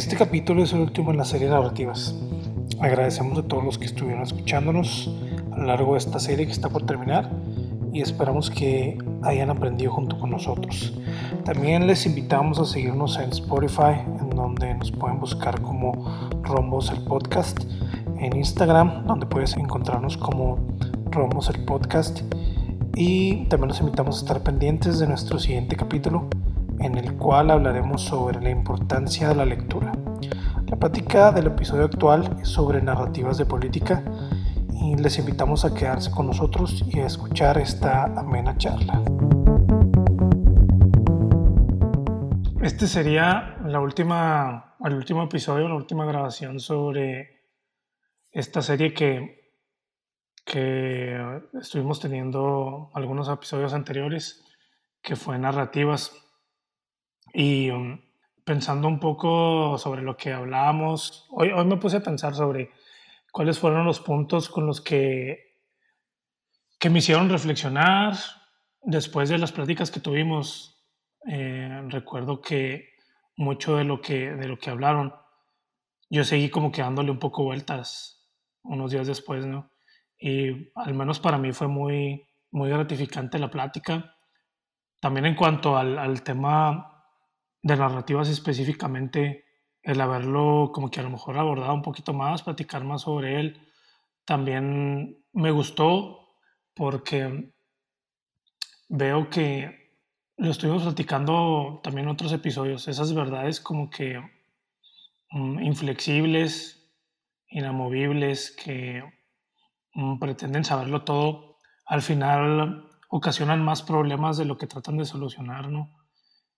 Este capítulo es el último en la serie de narrativas. Agradecemos a todos los que estuvieron escuchándonos a lo largo de esta serie que está por terminar y esperamos que hayan aprendido junto con nosotros. También les invitamos a seguirnos en Spotify, en donde nos pueden buscar como Rombos el Podcast, en Instagram, donde puedes encontrarnos como Rombos el Podcast, y también los invitamos a estar pendientes de nuestro siguiente capítulo, en el cual hablaremos sobre la importancia de la lectura. La plática del episodio actual es sobre narrativas de política y les invitamos a quedarse con nosotros y a escuchar esta amena charla. Este sería la última, el último episodio, la última grabación sobre esta serie que, que estuvimos teniendo algunos episodios anteriores, que fue narrativas. Y um, pensando un poco sobre lo que hablábamos, hoy, hoy me puse a pensar sobre cuáles fueron los puntos con los que, que me hicieron reflexionar después de las pláticas que tuvimos. Eh, recuerdo que mucho de lo que, de lo que hablaron, yo seguí como que dándole un poco vueltas unos días después, ¿no? Y al menos para mí fue muy, muy gratificante la plática. También en cuanto al, al tema de narrativas específicamente, el haberlo como que a lo mejor abordado un poquito más, platicar más sobre él, también me gustó porque veo que lo estuvimos platicando también en otros episodios, esas verdades como que mm, inflexibles, inamovibles, que mm, pretenden saberlo todo, al final ocasionan más problemas de lo que tratan de solucionar, ¿no?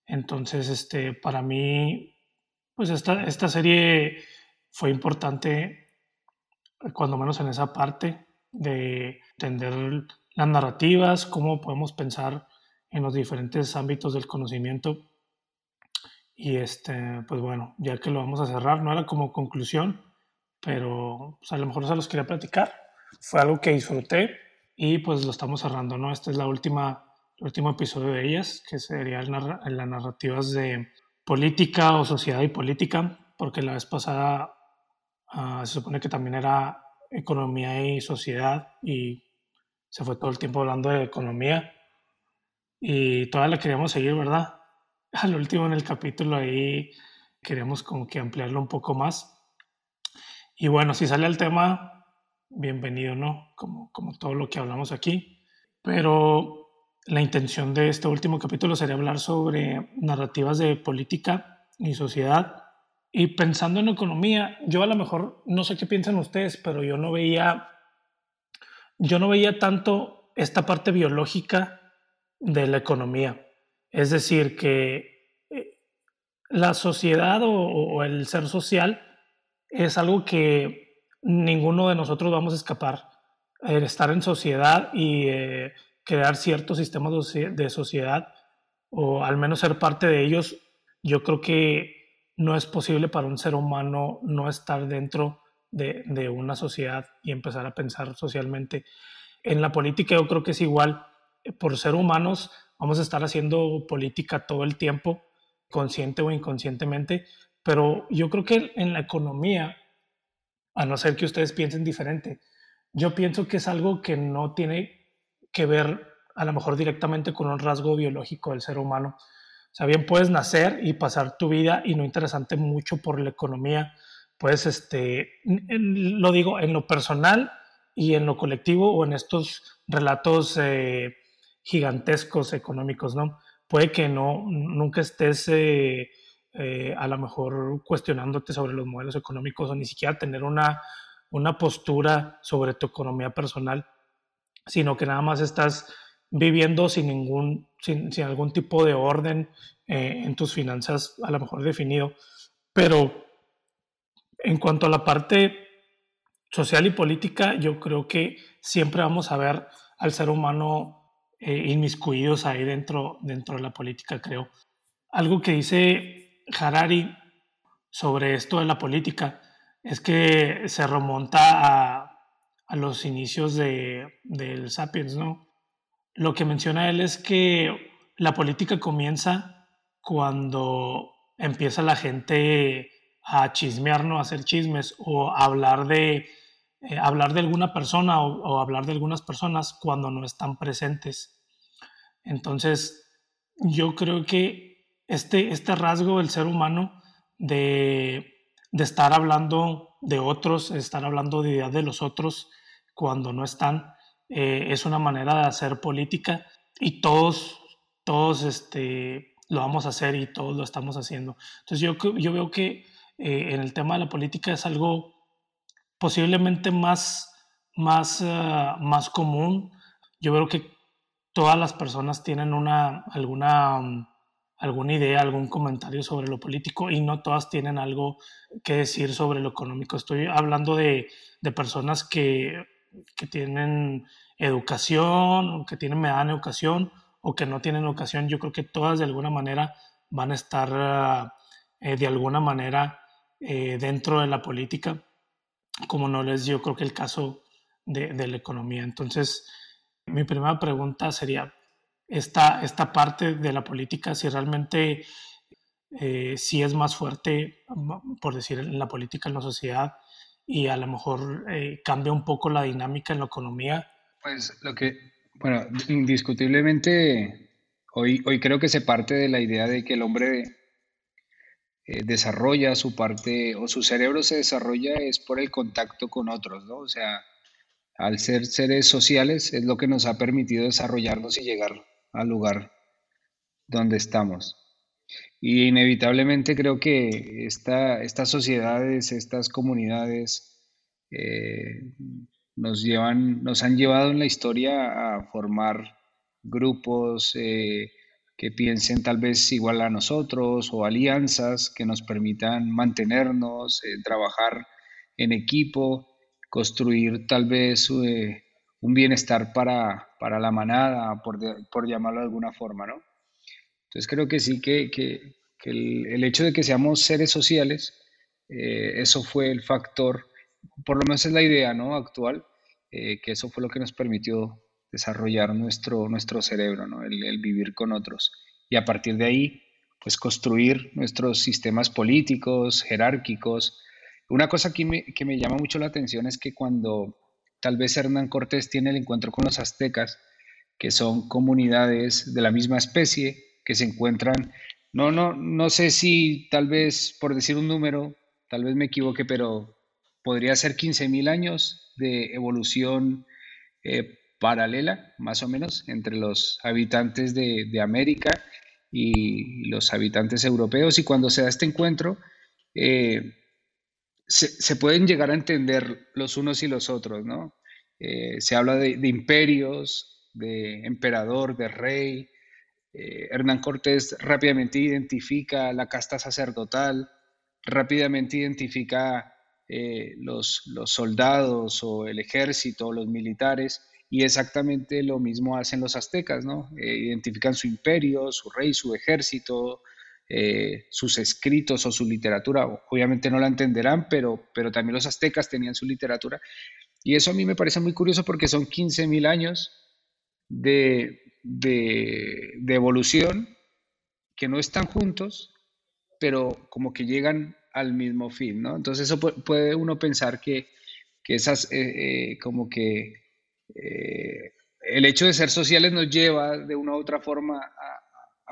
Entonces, este, para mí pues esta, esta serie fue importante, cuando menos en esa parte, de entender las narrativas, cómo podemos pensar en los diferentes ámbitos del conocimiento. Y este, pues bueno, ya que lo vamos a cerrar, no era como conclusión, pero pues a lo mejor se los quería platicar. Fue algo que disfruté y pues lo estamos cerrando, ¿no? Este es la última, el último episodio de ellas, que sería las narrativas de política o sociedad y política, porque la vez pasada ah, se supone que también era economía y sociedad y se fue todo el tiempo hablando de economía y todavía la queríamos seguir, ¿verdad? Al último en el capítulo ahí queremos como que ampliarlo un poco más. Y bueno, si sale el tema, bienvenido, ¿no? Como, como todo lo que hablamos aquí. Pero la intención de este último capítulo sería hablar sobre narrativas de política y sociedad. Y pensando en economía, yo a lo mejor no sé qué piensan ustedes, pero yo no veía, yo no veía tanto esta parte biológica de la economía. Es decir, que eh, la sociedad o, el ser social es algo que ninguno de nosotros vamos a escapar. El estar en sociedad y eh, crear ciertos sistemas de sociedad o al menos ser parte de ellos, yo creo que no es posible para un ser humano no estar dentro de, de, una sociedad y empezar a pensar socialmente. En la política yo creo que es igual. Por ser humanos vamos a estar haciendo política todo el tiempo, consciente o inconscientemente, pero yo creo que en la economía, a no ser que ustedes piensen diferente, yo pienso que es algo que no tiene que ver a lo mejor directamente con un rasgo biológico del ser humano. O sea, bien puedes nacer y pasar tu vida y no interesante mucho por la economía. Puedes, este, lo digo, en lo personal y en lo colectivo o en estos relatos eh, gigantescos económicos, ¿no? Puede que no, nunca estés eh, eh, a lo mejor cuestionándote sobre los modelos económicos o ni siquiera tener una, una postura sobre tu economía personal sino que nada más estás viviendo sin, ningún, sin, algún tipo de orden eh, en tus finanzas a lo mejor definido. Pero en cuanto a la parte social y política, yo creo que siempre vamos a ver al ser humano eh, inmiscuidos ahí dentro, dentro de la política, creo. Algo que dice Harari sobre esto de la política es que se remonta a a los inicios de, del Sapiens, ¿no? Lo que menciona él es que la política comienza cuando empieza la gente a chismear, ¿no? A hacer chismes o hablar de, eh, hablar de alguna persona o, hablar de algunas personas cuando no están presentes. Entonces, yo creo que este, este rasgo del ser humano de, de estar hablando de otros, estar hablando de ideas de los otros cuando no están, eh, es una manera de hacer política y todos, todos este, lo vamos a hacer y todos lo estamos haciendo. Entonces yo, yo veo que eh, en el tema de la política es algo posiblemente más, más, ah, más común. Yo veo que todas las personas tienen una, alguna, alguna idea, algún comentario sobre lo político y no todas tienen algo que decir sobre lo económico. Estoy hablando de, de personas que, que, tienen educación, que tienen mediana educación o que no tienen educación. Yo creo que todas de alguna manera van a estar ah, eh, de alguna manera eh, dentro de la política, como no les yo creo que el caso de, la economía. Entonces, mi primera pregunta sería, esta, esta parte de la política, si realmente eh, si es más fuerte, por decir, en la política, en la sociedad, y a lo mejor eh, cambia un poco la dinámica en la economía. Pues lo que, bueno, indiscutiblemente, hoy, hoy creo que se parte de la idea de que el hombre eh, desarrolla su parte o su cerebro se desarrolla es por el contacto con otros, ¿no? O sea, al ser seres sociales es lo que nos ha permitido desarrollarnos y llegar al lugar donde estamos. Y inevitablemente creo que esta, estas sociedades, estas comunidades eh, nos, llevan, nos han llevado en la historia a formar grupos, eh, que piensen tal vez igual a nosotros o alianzas que nos permitan mantenernos, eh, trabajar en equipo, construir tal vez un bienestar para, para la manada, por, por, llamarlo de alguna forma, ¿no? Entonces creo que sí que, que, el, hecho de que seamos seres sociales, eh, eso fue el factor, por lo menos es la idea ¿no? actual, que eso fue lo que nos permitió desarrollar nuestro, nuestro cerebro, ¿no? el, vivir con otros. Y a partir de ahí, pues construir nuestros sistemas políticos, jerárquicos. Una cosa que me, que me llama mucho la atención es que cuando tal vez Hernán Cortés tiene el encuentro con los aztecas, que son comunidades de la misma especie, que se encuentran, no, no, no sé si tal vez, por decir un número, tal vez me equivoque, pero podría ser 15.000 años de evolución eh, paralela, más o menos, entre los habitantes de, América y los habitantes europeos. Y cuando se da este encuentro, eh, se, pueden llegar a entender los unos y los otros, ¿no? Eh, se habla de, imperios, de emperador, de rey. Eh, Hernán Cortés rápidamente identifica la casta sacerdotal, rápidamente identifica los, los soldados o el ejército, los militares, y exactamente lo mismo hacen los aztecas, ¿no? Eh, identifican su imperio, su rey, su ejército, eh, sus escritos o su literatura. Obviamente no la entenderán, pero, pero también los aztecas tenían su literatura. Y eso a mí me parece muy curioso porque son 15.000 años de, evolución que no están juntos, pero como que llegan al mismo fin, ¿no? Entonces eso puede uno pensar que, esas, eh, como que eh, el hecho de ser sociales nos lleva de una u otra forma a,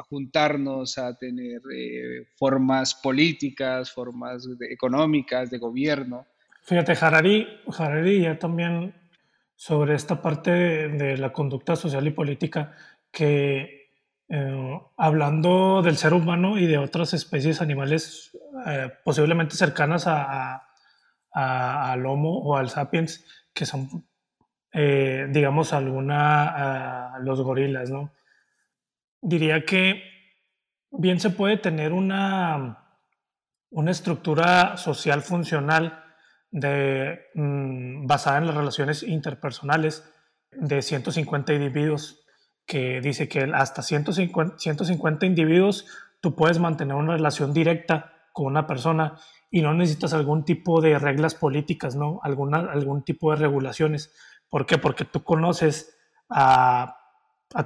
juntarnos, a tener eh, formas políticas, formas económicas, de gobierno. Fíjate, Harari, Harari ya también sobre esta parte de, la conducta social y política, que eh, hablando del ser humano y de otras especies animales posiblemente cercanas a, al Homo o al Sapiens, que son eh, digamos, alguna, a los gorilas, ¿no? Diría que bien se puede tener una, una estructura social funcional de, mm, basada en las relaciones interpersonales de 150 individuos, que dice que hasta 150, 150 individuos tú puedes mantener una relación directa con una persona y no necesitas algún tipo de reglas políticas, ¿no? Alguna, algún tipo de regulaciones ¿Por qué? Porque tú conoces a,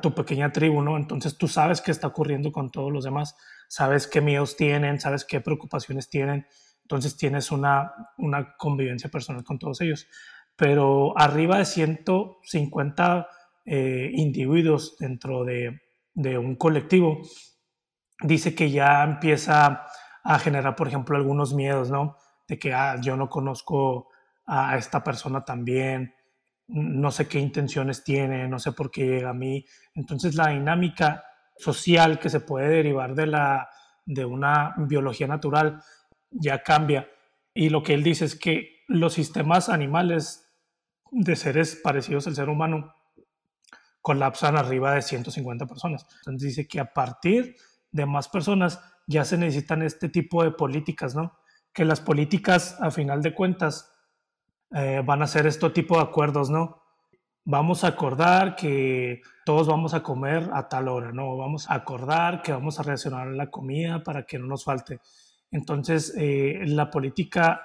tu pequeña tribu, ¿no? Entonces tú sabes qué está ocurriendo con todos los demás, sabes qué miedos tienen, sabes qué preocupaciones tienen. entonces tienes una, una convivencia personal con todos ellos. Pero arriba de 150 eh, individuos dentro de, de un colectivo, dice que ya empieza a generar, por ejemplo, algunos miedos, ¿no? De que ah, yo no conozco a esta persona también, no sé qué intenciones tiene, no sé por qué llega a mí. Entonces la dinámica social que se puede derivar de, la, de una biología natural ya cambia. Y lo que él dice es que los sistemas animales de seres parecidos al ser humano colapsan arriba de 150 personas. Entonces dice que a partir de más personas ya se necesitan este tipo de políticas, ¿no? Que las políticas, a final de cuentas, eh, van a ser este tipo de acuerdos, ¿no? Vamos a acordar que todos vamos a comer a tal hora, ¿no? Vamos a acordar que vamos a reaccionar la comida para que no nos falte. Entonces, eh, la política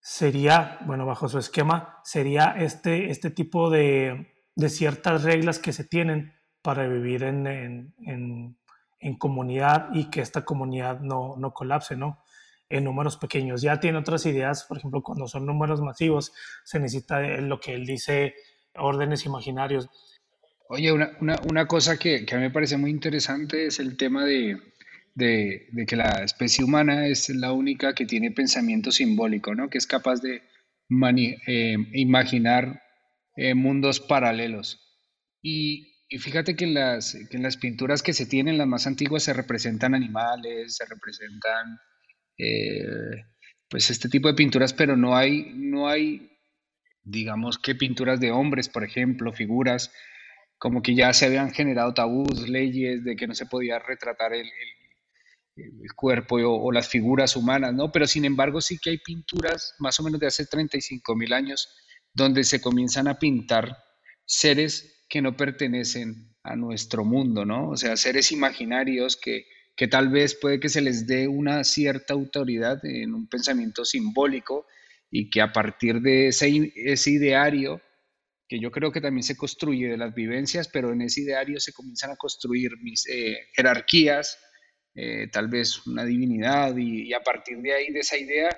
sería, bueno, bajo su esquema, sería este, este tipo de, de ciertas reglas que se tienen para vivir en, en, en, en comunidad y que esta comunidad no, no colapse, ¿no? En números pequeños. Ya tiene otras ideas, por ejemplo, cuando son números masivos, se necesita lo que él dice, órdenes imaginarios. Oye, una, una, una cosa que, que, a mí me parece muy interesante es el tema de, de, de, que la especie humana es la única que tiene pensamiento simbólico, ¿no? que es capaz de eh, imaginar eh, mundos paralelos. Y, y fíjate que las, que en las pinturas que se tienen, las más antiguas, se representan animales, se representan eh, pues este tipo de pinturas, pero no hay, no hay, digamos que pinturas de hombres, por ejemplo, figuras, como que ya se habían generado tabús, leyes de que no se podía retratar el, cuerpo o, o, las figuras humanas, ¿no? Pero sin embargo sí que hay pinturas, más o menos de hace 35 mil años, donde se comienzan a pintar seres que no pertenecen a nuestro mundo, ¿no? O sea, seres imaginarios que, que tal vez puede que se les dé una cierta autoridad en un pensamiento simbólico y que a partir de ese, ese ideario, que yo creo que también se construye de las vivencias, pero en ese ideario se comienzan a construir mis, eh, jerarquías, eh, tal vez una divinidad, y, a partir de ahí, de esa idea,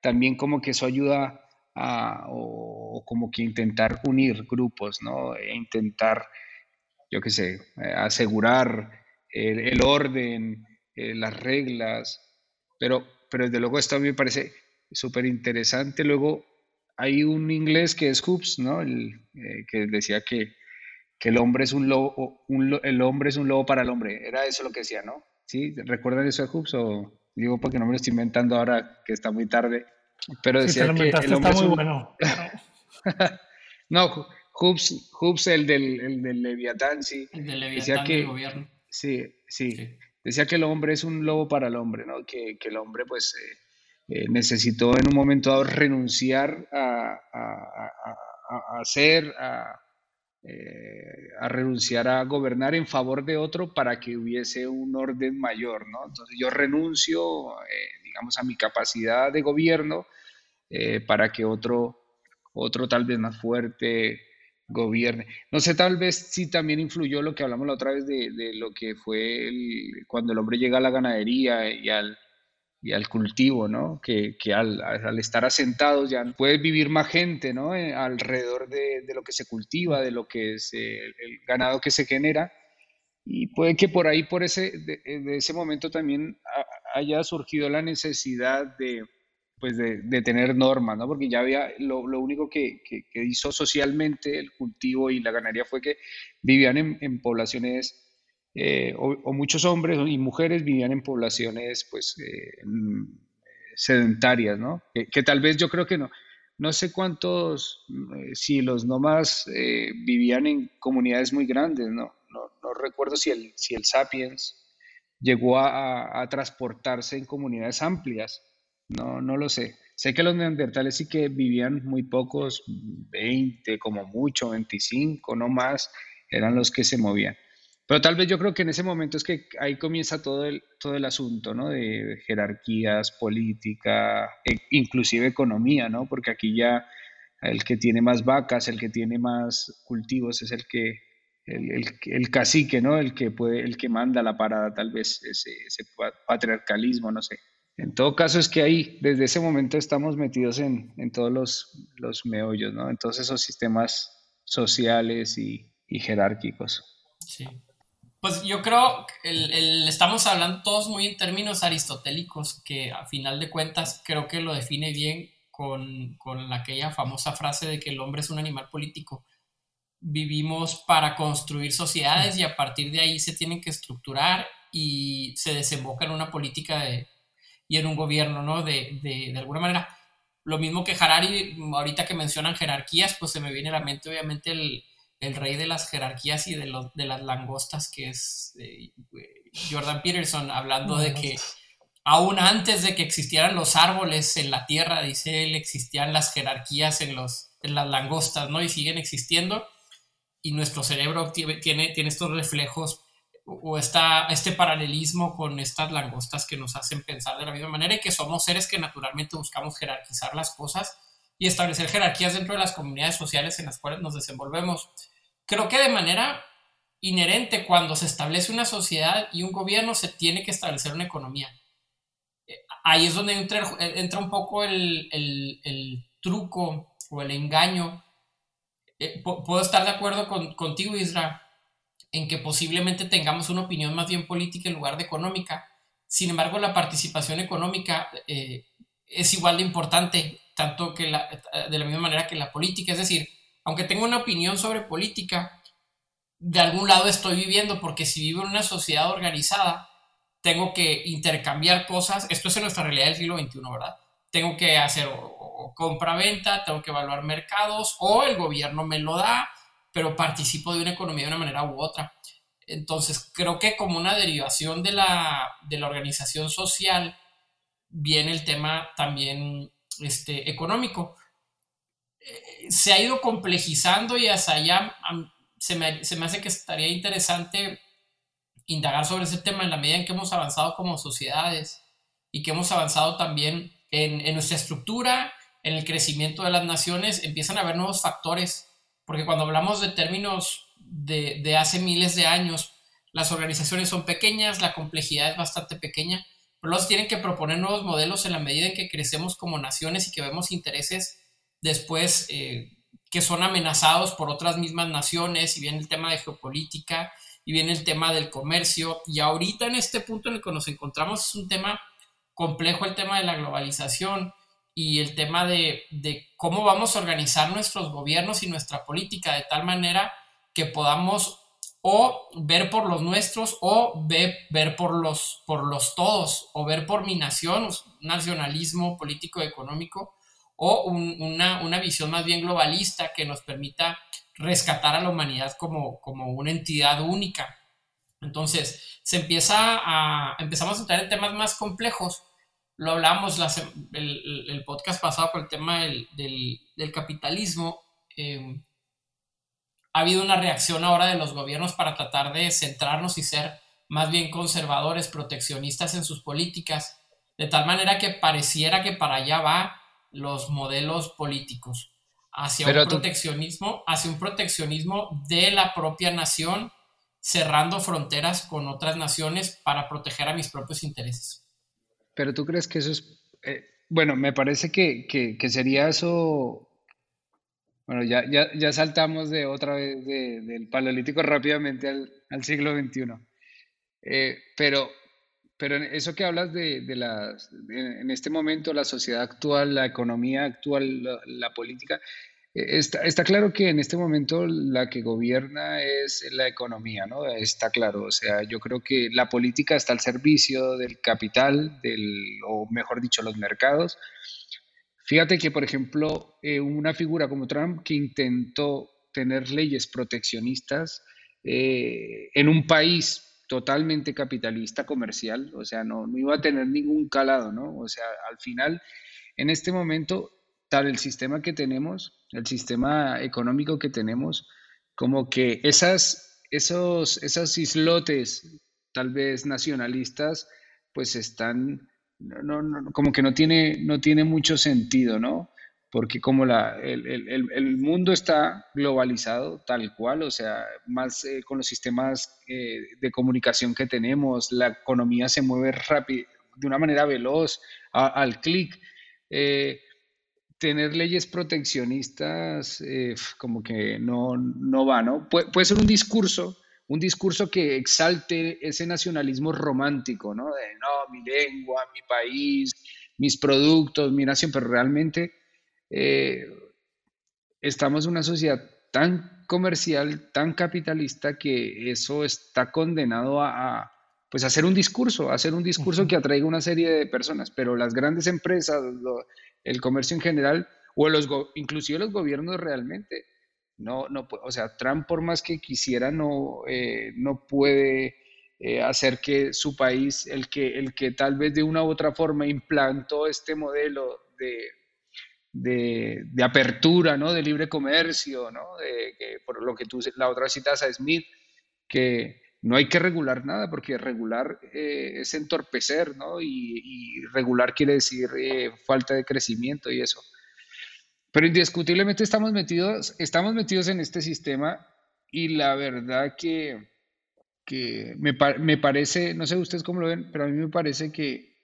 también como que eso ayuda a, o, como que intentar unir grupos, ¿no? E intentar, yo qué sé, eh, asegurar el, orden, eh, las reglas, pero, pero desde luego esto a mí me parece súper interesante. Luego hay un inglés que es Hoops, ¿no? El, eh, que decía que, que, el hombre es un lobo, un, el hombre es un lobo para el hombre. Era eso lo que decía, ¿no? ¿Sí? ¿Recuerdan eso de Hoops? O digo porque no me lo estoy inventando ahora que está muy tarde. Pero decía que el hombre está muy bueno. no, Hoops, Hoops, el del, el del Leviatán, sí. El del Leviatán decía que, del gobierno Sí, sí, Decía que el hombre es un lobo para el hombre, ¿no? Que, que el hombre, pues, eh, eh, necesitó en un momento dado renunciar a, a, a, a ser, a, eh, a renunciar a gobernar en favor de otro para que hubiese un orden mayor, ¿no? Entonces yo renuncio, digamos, a mi capacidad de gobierno para que otro, otro tal vez más fuerte, gobierne. No sé, tal vez sí también influyó lo que hablamos la otra vez de, de lo que fue cuando el hombre llega a la ganadería y al, y al cultivo, ¿no? Que, que al, al, estar asentados ya puede vivir más gente, ¿no? Eh, alrededor de, lo que se cultiva, de lo que es eh, el, ganado que se genera. Y puede que por ahí, por ese, de ese momento también haya surgido la necesidad de, pues de, tener normas, ¿no? Porque ya había, lo, único que, hizo socialmente el cultivo y la ganadería fue que vivían en, poblaciones, eh, o, muchos hombres y mujeres vivían en poblaciones, pues, eh, sedentarias, ¿no? Que, tal vez yo creo que no, no sé cuántos, eh, si los nomás vivían en comunidades muy grandes, ¿no? No, no recuerdo si el, si el Sapiens llegó a transportarse en comunidades amplias no, no lo sé. Sé que los neandertales sí que vivían muy pocos, 20 como mucho, 25, no más, eran los que se movían. Pero tal vez yo creo que en ese momento es que ahí comienza todo el, todo el asunto, ¿no? De jerarquías, política, e inclusive economía, ¿no? Porque aquí ya el que tiene más vacas, el que tiene más cultivos es el que, el, el, cacique, ¿no? El que puede, el que manda la parada, tal vez ese patriarcalismo, no sé. En todo caso es que ahí, desde ese momento estamos metidos en, en todos los, los, meollos, ¿no? En todos esos sistemas sociales y, y jerárquicos. Sí. Pues yo creo que el, estamos hablando todos muy en términos aristotélicos, que a final de cuentas creo que lo define bien con, con aquella famosa frase de que el hombre es un animal político. Vivimos para construir sociedades y a partir de ahí se tienen que estructurar y se desemboca en una política de, y en un gobierno, ¿no? De, de, de, alguna manera. Lo mismo que Harari, ahorita que mencionan jerarquías, pues se me viene a la mente obviamente el, el rey de las jerarquías y de, los de las langostas, que es eh, Jordan Peterson, hablando de que aún antes de que existieran los árboles en la tierra, dice él, existían las jerarquías en, los, en las langostas, ¿no? Y siguen existiendo. Y nuestro cerebro tiene, tiene estos reflejos o está este paralelismo con estas langostas que nos hacen pensar de la misma manera y que somos seres que naturalmente buscamos jerarquizar las cosas y establecer jerarquías dentro de las comunidades sociales en las cuales nos desenvolvemos. Creo que de manera inherente cuando se establece una sociedad y un gobierno se tiene que establecer una economía. Eh, ahí es donde entra, entra un poco el, el, el, truco o el engaño. Eh, puedo estar de acuerdo con, contigo, Isra, en que posiblemente tengamos una opinión más bien política en lugar de económica. Sin embargo, la participación económica eh, es igual de importante, tanto que la, de la misma manera que la política. Es decir, aunque tengo una opinión sobre política, de algún lado estoy viviendo, porque si vivo en una sociedad organizada, tengo que intercambiar cosas. Esto es en nuestra realidad del siglo XXI, ¿verdad? Tengo que hacer compra-venta, tengo que evaluar mercados, o el gobierno me lo da, pero participo de una economía de una manera u otra. Entonces, creo que como una derivación de la, de la organización social viene el tema también este, económico. Eh, se ha ido complejizando y hasta allá se me, se me hace que estaría interesante indagar sobre ese tema en la medida en que hemos avanzado como sociedades y que hemos avanzado también en, en nuestra estructura, en el crecimiento de las naciones, empiezan a haber nuevos factores porque cuando hablamos de términos de, hace miles de años, las organizaciones son pequeñas, la complejidad es bastante pequeña, pero los tienen que proponer nuevos modelos en la medida en que crecemos como naciones y que vemos intereses después eh, que son amenazados por otras mismas naciones, y viene el tema de geopolítica, y viene el tema del comercio, y ahorita en este punto en el que nos encontramos es un tema complejo, el tema de la globalización, y el tema de, cómo vamos a organizar nuestros gobiernos y nuestra política de tal manera que podamos o ver por los nuestros o ver, ver por, los, por los todos o ver por mi nación, nacionalismo político económico o una, visión más bien globalista que nos permita rescatar a la humanidad como, como una entidad única. Entonces, se empieza a, empezamos a entrar en temas más complejos lo hablamos el, podcast pasado con el tema del, capitalismo. Eh, ha habido una reacción ahora de los gobiernos para tratar de centrarnos y ser más bien conservadores, proteccionistas en sus políticas, de tal manera que pareciera que para allá va los modelos políticos, hacia un proteccionismo, hacia un proteccionismo de la propia nación, cerrando fronteras con otras naciones para proteger a mis propios intereses. Pero tú crees que eso es, eh, bueno, me parece que, que, sería eso, bueno, ya, ya, ya, saltamos de otra vez del paleolítico rápidamente al, al siglo XXI. Eh, pero, pero eso que hablas de, de las, en este momento, la sociedad actual, la economía actual, la política, Está, claro que en este momento la que gobierna es la economía, ¿no? Está claro. O sea, yo creo que la política está al servicio del capital, del, o mejor dicho, los mercados. Fíjate que, por ejemplo, eh, una figura como Trump que intentó tener leyes proteccionistas eh, en un país totalmente capitalista, comercial, o sea, no, no iba a tener ningún calado, ¿no? O sea, al final, en este momento, el sistema que tenemos, el sistema económico que tenemos, como que esas, esos, esos islotes tal vez nacionalistas, pues están, como que no tiene, no tiene mucho sentido, ¿no? Porque como la, el, mundo está globalizado tal cual, o sea, más eh, con los sistemas eh, de comunicación que tenemos, la economía se mueve rápido, de una manera veloz, al clic. Eh, tener leyes proteccionistas eh, como que no, no va, ¿no? puede ser un discurso un discurso que exalte ese nacionalismo romántico, ¿no? De no, mi lengua, mi país, mis productos, mi nación, pero realmente eh, estamos en una sociedad tan comercial, tan capitalista, que eso está condenado a, pues, hacer un discurso, hacer un discurso que atraiga una serie de personas, pero las grandes empresas, el comercio en general, o los, inclusive los gobiernos realmente, no, no, o sea, Trump por más que quisiera no, eh, no puede eh, hacer que su país, el que, el que tal vez de una u otra forma implantó este modelo de, de, apertura, ¿no? De libre comercio, ¿no? De, que, por lo que tú, la otra citas a Smith, que no hay que regular nada, porque regular eh, es entorpecer, ¿no? Y, regular quiere decir falta de crecimiento y eso. Pero indiscutiblemente estamos metidos, estamos metidos en este sistema y la verdad que, me, me, parece, no sé ustedes cómo lo ven, pero a mí me parece que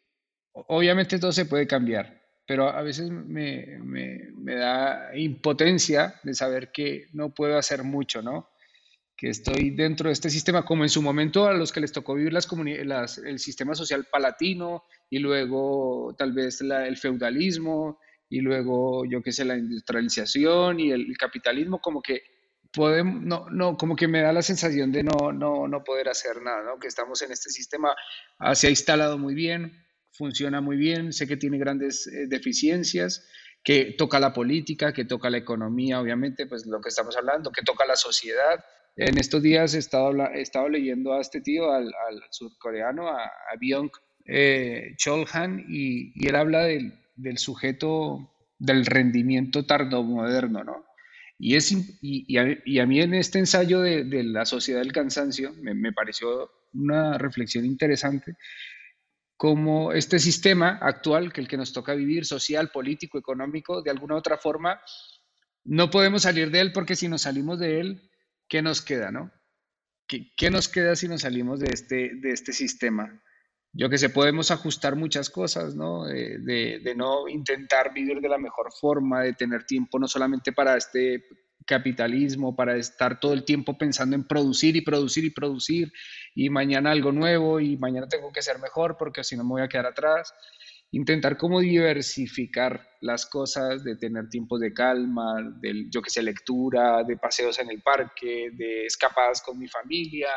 obviamente todo se puede cambiar, pero a veces me, me, me da impotencia de saber que no puedo hacer mucho, ¿no? Que estoy dentro de este sistema, como en su momento a los que les tocó vivir las, las el sistema social palatino y luego tal vez el feudalismo y luego, yo qué sé, la industrialización y el, capitalismo, como que podemos, no, no, como que me da la sensación de no, no, no poder hacer nada, ¿no? Que estamos en este sistema, ah, se ha instalado muy bien, funciona muy bien, sé que tiene grandes eh, deficiencias, que toca la política, que toca la economía, obviamente, pues lo que estamos hablando, que toca la sociedad. En estos días he estado, leyendo a este tío, al, surcoreano, a, a Byung eh, Cholhan, y, él habla del, del sujeto del rendimiento tardomoderno, ¿no? Y, es, y, a, mí en este ensayo de, la sociedad del cansancio me, pareció una reflexión interesante como este sistema actual, que el que nos toca vivir, social, político, económico, de alguna u otra forma, no podemos salir de él porque si nos salimos de él, ¿qué nos queda, no? ¿Qué, qué nos queda si nos salimos de este, de este sistema? yo que sé, podemos ajustar muchas cosas, ¿no? De, no intentar vivir de la mejor forma, de tener tiempo no solamente para este capitalismo, para estar todo el tiempo pensando en producir y producir y producir, y mañana algo nuevo, y mañana tengo que ser mejor porque si no me voy a quedar atrás. Intentar como diversificar las cosas, de tener tiempos de calma, de, yo que sé, lectura, de paseos en el parque, de escapadas con mi familia,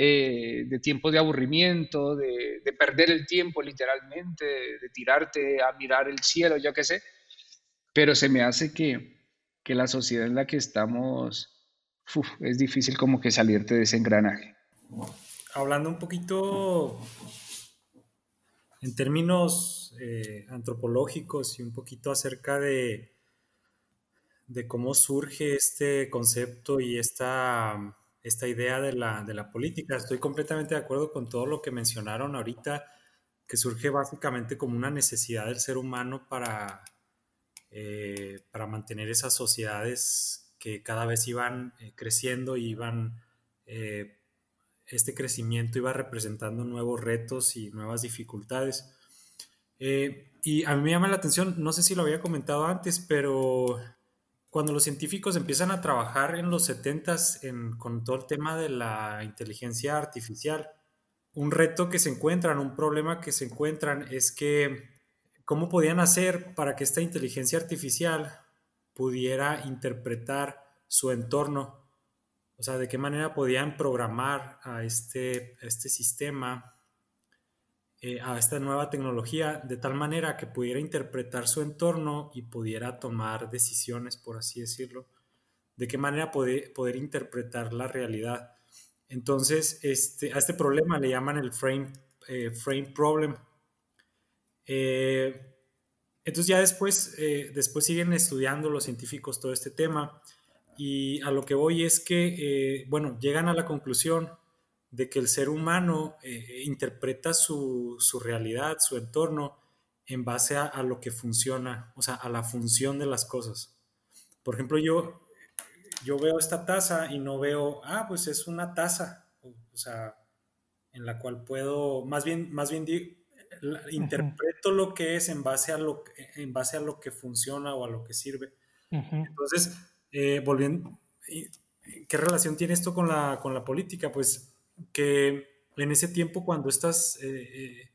eh, de tiempos de aburrimiento, de, perder el tiempo literalmente, de, tirarte a mirar el cielo, yo qué sé, pero se me hace que, que la sociedad en la que estamos es difícil como que salirte de ese engranaje. Hablando un poquito en términos eh, antropológicos y un poquito acerca de, de cómo surge este concepto y esta esta idea de la, de la política. Estoy completamente de acuerdo con todo lo que mencionaron ahorita, que surge básicamente como una necesidad del ser humano para, eh, para mantener esas sociedades que cada vez iban eh, creciendo y iban, este crecimiento iba representando nuevos retos y nuevas dificultades. y a mí me llama la atención, no sé si lo había comentado antes, pero cuando los científicos empiezan a trabajar en los 70s con todo el tema de la inteligencia artificial, un reto que se encuentran, un problema que se encuentran es que cómo podían hacer para que esta inteligencia artificial pudiera interpretar su entorno, o sea, de qué manera podían programar a este, a este sistema eh, a esta nueva tecnología de tal manera que pudiera interpretar su entorno y pudiera tomar decisiones, por así decirlo, de qué manera poder, poder interpretar la realidad. Entonces, este, a este problema le llaman el frame, eh, frame problem. Eh, entonces ya después, después siguen estudiando los científicos todo este tema y a lo que voy es que, bueno, llegan a la conclusión de que el ser humano eh, interpreta su, realidad, su entorno, en base a, lo que funciona, o sea, a la función de las cosas. Por ejemplo, yo, yo veo esta taza y no veo, ah, pues es una taza, o, sea, en la cual puedo, más bien, más bien interpreto lo que es en base, a lo, en base a lo que funciona o a lo que sirve. Entonces, eh, volviendo, ¿qué relación tiene esto con la, con la política? Pues que en ese tiempo cuando estás, eh, eh,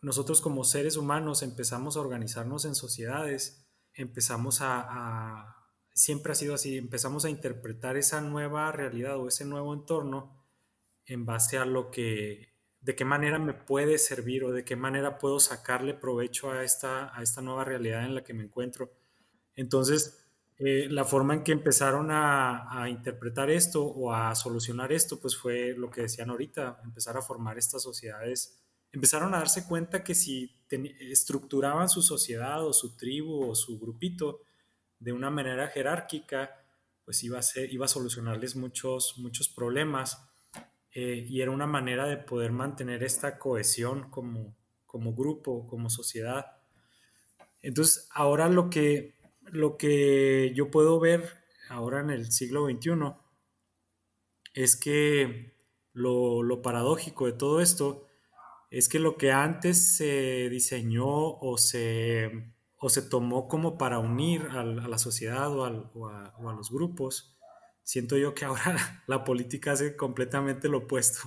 nosotros como seres humanos empezamos a organizarnos en sociedades, empezamos a, siempre ha sido así, empezamos a interpretar esa nueva realidad o ese nuevo entorno en base a lo que, de qué manera me puede servir o de qué manera puedo sacarle provecho a esta, a esta nueva realidad en la que me encuentro. Entonces, eh, la forma en que empezaron a, interpretar esto o a solucionar esto, pues fue lo que decían ahorita, empezar a formar estas sociedades. Empezaron a darse cuenta que si estructuraban su sociedad o su tribu o su grupito de una manera jerárquica, pues iba a, solucionarles muchos, muchos problemas. Eh, y era una manera de poder mantener esta cohesión como grupo, como sociedad. Entonces, ahora lo que, lo que yo puedo ver ahora en el siglo XXI es que lo, paradójico de todo esto es que lo que antes se diseñó o se, o se tomó como para unir a, la sociedad o, a, los grupos, siento yo que ahora la política hace completamente lo opuesto.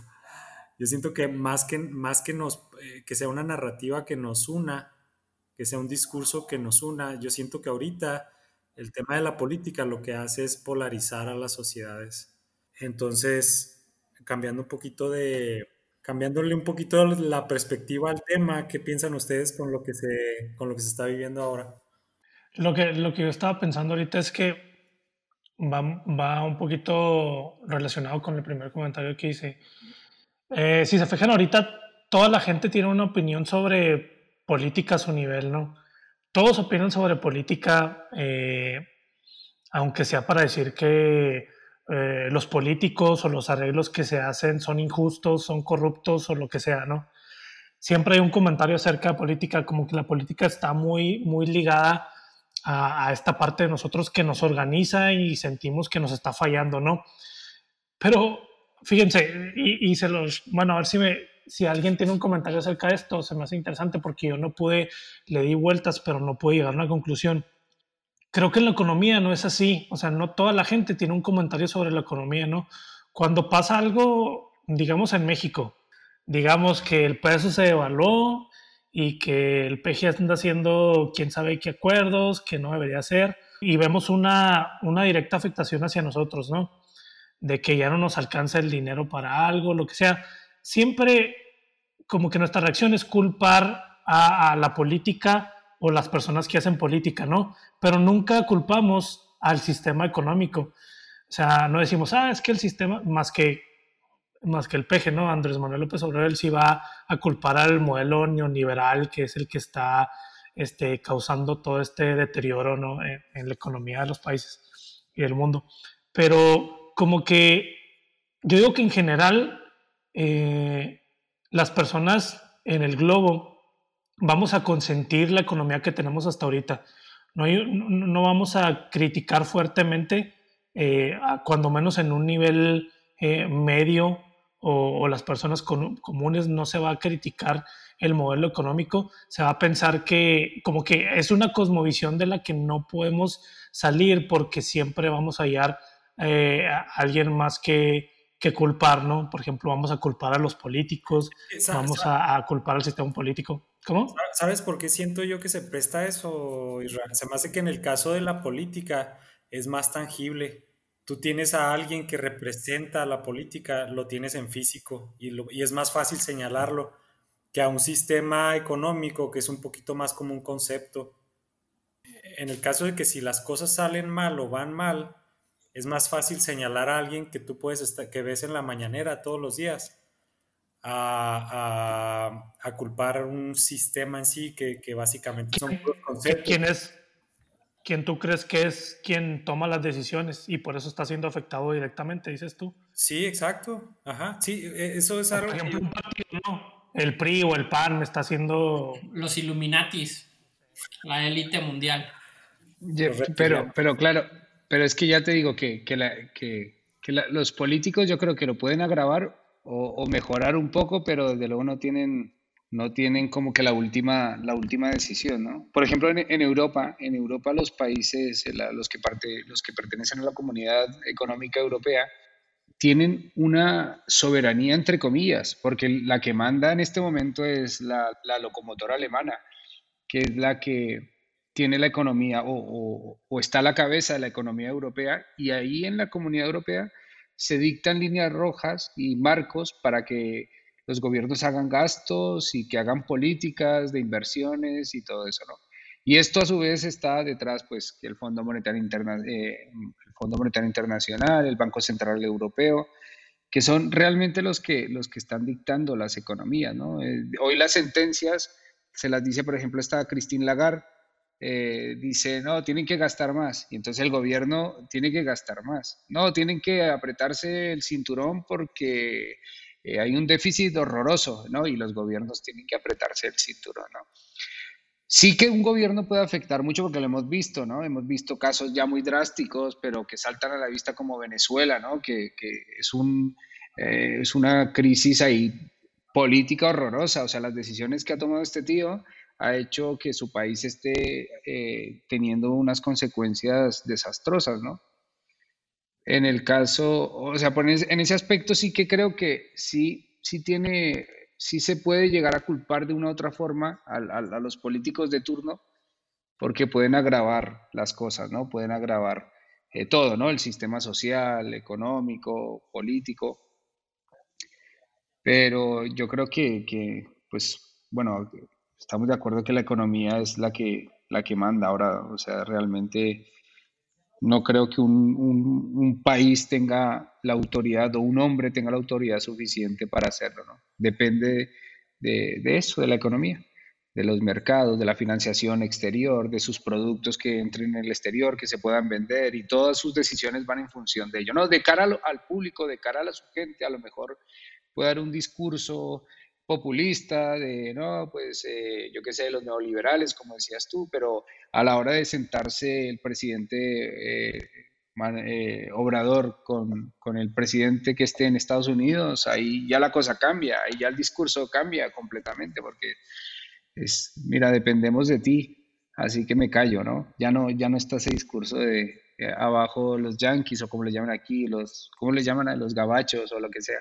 Yo siento que más que, más que, nos, eh, que sea una narrativa que nos una, que sea un discurso que nos una. Yo siento que ahorita el tema de la política lo que hace es polarizar a las sociedades. Entonces, cambiando un poquito de, cambiándole un poquito la perspectiva al tema, ¿qué piensan ustedes con lo que se, con lo que se está viviendo ahora? Lo que, lo que yo estaba pensando ahorita es que va, va un poquito relacionado con el primer comentario que hice. Eh, si se fijan ahorita, toda la gente tiene una opinión sobre política a su nivel, ¿no? Todos opinan sobre política, eh, aunque sea para decir que eh, los políticos o los arreglos que se hacen son injustos, son corruptos o lo que sea, ¿no? Siempre hay un comentario acerca de política, como que la política está muy, muy ligada a, esta parte de nosotros que nos organiza y sentimos que nos está fallando, ¿no? Pero fíjense, y, y se los, bueno, a ver si me, si alguien tiene un comentario acerca de esto, se me hace interesante porque yo no pude, le di vueltas, pero no pude llegar a una conclusión. Creo que en la economía no es así, o sea, no toda la gente tiene un comentario sobre la economía, ¿no? Cuando pasa algo, digamos en México, digamos que el peso se devaluó y que el PG anda haciendo quién sabe qué acuerdos, que no debería ser, y vemos una, una directa afectación hacia nosotros, ¿no? De que ya no nos alcanza el dinero para algo, lo que sea siempre como que nuestra reacción es culpar a, la política o las personas que hacen política, ¿no? Pero nunca culpamos al sistema económico. O sea, no decimos, ah, es que el sistema, más que, más que el peje, ¿no? Andrés Manuel López Obrador, sí va a culpar al modelo neoliberal, que es el que está este, causando todo este deterioro, ¿no? En, en la economía de los países y del mundo. Pero como que yo digo que en general eh, las personas en el globo vamos a consentir la economía que tenemos hasta ahorita. No, vamos a criticar fuertemente, eh, cuando menos en un nivel eh, medio o, las personas comunes no se va a criticar el modelo económico, se va a pensar que como que es una cosmovisión de la que no podemos salir porque siempre vamos a hallar a alguien más que, que culpar, ¿no? Por ejemplo, vamos a culpar a los políticos, vamos a, culpar al sistema político. ¿Cómo? ¿Sabes por qué siento yo que se presta eso, Israel? Se me hace que en el caso de la política es más tangible. Tú tienes a alguien que representa a la política, lo tienes en físico y, y es más fácil señalarlo que a un sistema económico que es un poquito más como un concepto. En el caso de que si las cosas salen mal o van mal, es más fácil señalar a alguien que tú puedes estar, que ves en la mañanera todos los días a, culpar un sistema en sí que, básicamente son conceptos. ¿Quién es? ¿Quién tú crees que es quien toma las decisiones y por eso está siendo afectado directamente, dices tú? Sí, exacto. Ajá, sí, e, eso es algo. Por ejemplo, un partido, no. El PRI o el PAN está haciendo. Los Illuminatis, la élite mundial. pero, pero claro, pero es que ya te digo que, los políticos yo creo que lo pueden agravar o, mejorar un poco, pero desde luego no tienen no tienen como que la última, la última decisión, ¿no? Por ejemplo, en, Europa, en Europa los países, los, que parte, los que pertenecen a la comunidad económica europea, tienen una soberanía entre comillas, porque la que manda en este momento es la, locomotora alemana, que es la que tiene la economía o, o, está a la cabeza de la economía europea y ahí en la comunidad europea se dictan líneas rojas y marcos para que los gobiernos hagan gastos y que hagan políticas de inversiones y todo eso, ¿no? Y esto a su vez está detrás, pues, el Fondo Monetario, Interna eh, el Fondo Monetario Internacional, el Banco Central Europeo, que son realmente los que, los que están dictando las economías, ¿no? Eh, hoy las sentencias se las dice, por ejemplo, esta Christine Lagarde, eh, dice, no, tienen que gastar más. Y entonces el gobierno tiene que gastar más. No, tienen que apretarse el cinturón porque eh, hay un déficit horroroso, ¿no? Y los gobiernos tienen que apretarse el cinturón, ¿no? Sí que un gobierno puede afectar mucho porque lo hemos visto, ¿no? Hemos visto casos ya muy drásticos, pero que saltan a la vista como Venezuela, ¿no? Que, es, un, eh, es una crisis ahí política horrorosa. O sea, las decisiones que ha tomado este tío ha hecho que su país esté eh, teniendo unas consecuencias desastrosas, ¿no? En el caso, o sea, en ese aspecto sí que creo que sí, sí tiene, sí se puede llegar a culpar de una u otra forma a, los políticos de turno, porque pueden agravar las cosas, ¿no? Pueden agravar eh, todo, ¿no? El sistema social, económico, político. Pero yo creo que, que, pues, bueno, estamos de acuerdo que la economía es la que, la que manda ahora, o sea, realmente no creo que un, país tenga la autoridad o un hombre tenga la autoridad suficiente para hacerlo, ¿no? Depende de, eso, de la economía, de los mercados, de la financiación exterior, de sus productos que entren en el exterior, que se puedan vender y todas sus decisiones van en función de ello, ¿no? De cara al, público, de cara a su gente, a lo mejor puede dar un discurso populista, de, no, pues eh, yo qué sé, los neoliberales, como decías tú, pero a la hora de sentarse el presidente eh, eh, Obrador con, con, el presidente que esté en Estados Unidos, ahí ya la cosa cambia, ahí ya el discurso cambia completamente, porque es, mira, dependemos de ti, así que me callo, ¿no? Ya no, ya no está ese discurso de abajo los yanquis o como le llaman aquí, los, ¿cómo le llaman a los gabachos o lo que sea?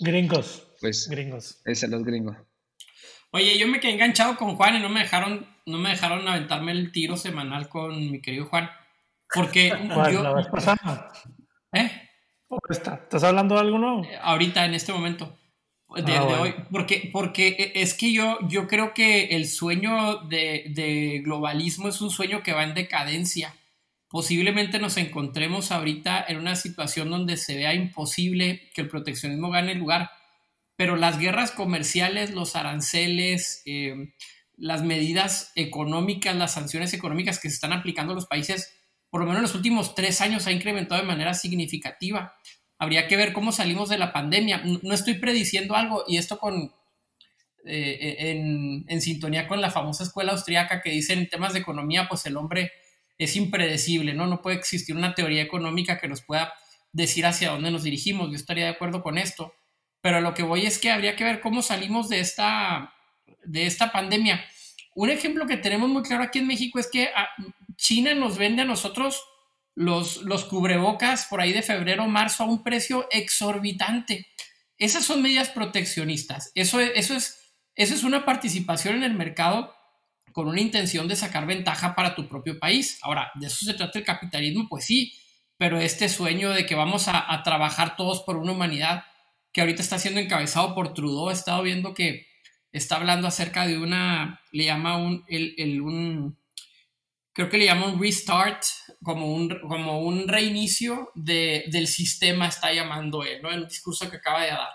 Gringos. Pues gringos. Es los gringos. Oye, yo me quedé enganchado con Juan y no me dejaron, no me dejaron aventarme el tiro semanal con mi querido Juan. Porque yo. La vez pasada. ¿Eh? ¿Estás hablando de algo nuevo? Eh, ahorita, en este momento. De, ah, hoy. Porque, porque es que yo, yo creo que el sueño de, de globalismo es un sueño que va en decadencia posiblemente nos encontremos ahorita en una situación donde se vea imposible que el proteccionismo gane lugar, pero las guerras comerciales, los aranceles, eh, las medidas económicas, las sanciones económicas que se están aplicando a los países, por lo menos en los últimos tres años ha incrementado de manera significativa. Habría que ver cómo salimos de la pandemia. No estoy prediciendo algo y esto con, eh, en, en sintonía con la famosa escuela austriaca que dice en temas de economía, pues el hombre es impredecible, ¿no? No puede existir una teoría económica que nos pueda decir hacia dónde nos dirigimos. Yo estaría de acuerdo con esto. Pero lo que voy es que habría que ver cómo salimos de esta, de esta pandemia. Un ejemplo que tenemos muy claro aquí en México es que ah, China nos vende a nosotros los, los cubrebocas por ahí de febrero, marzo a un precio exorbitante. Esas son medidas proteccionistas. Eso, eso, es, eso es una participación en el mercado con una intención de sacar ventaja para tu propio país. Ahora, ¿de eso se trata el capitalismo? Pues sí, pero este sueño de que vamos a, trabajar todos por una humanidad que ahorita está siendo encabezado por Trudeau, he estado viendo que está hablando acerca de una, le llama un, el, un creo que le llama un restart, como un, como un reinicio del sistema, está llamando él, ¿no? En el discurso que acaba de dar,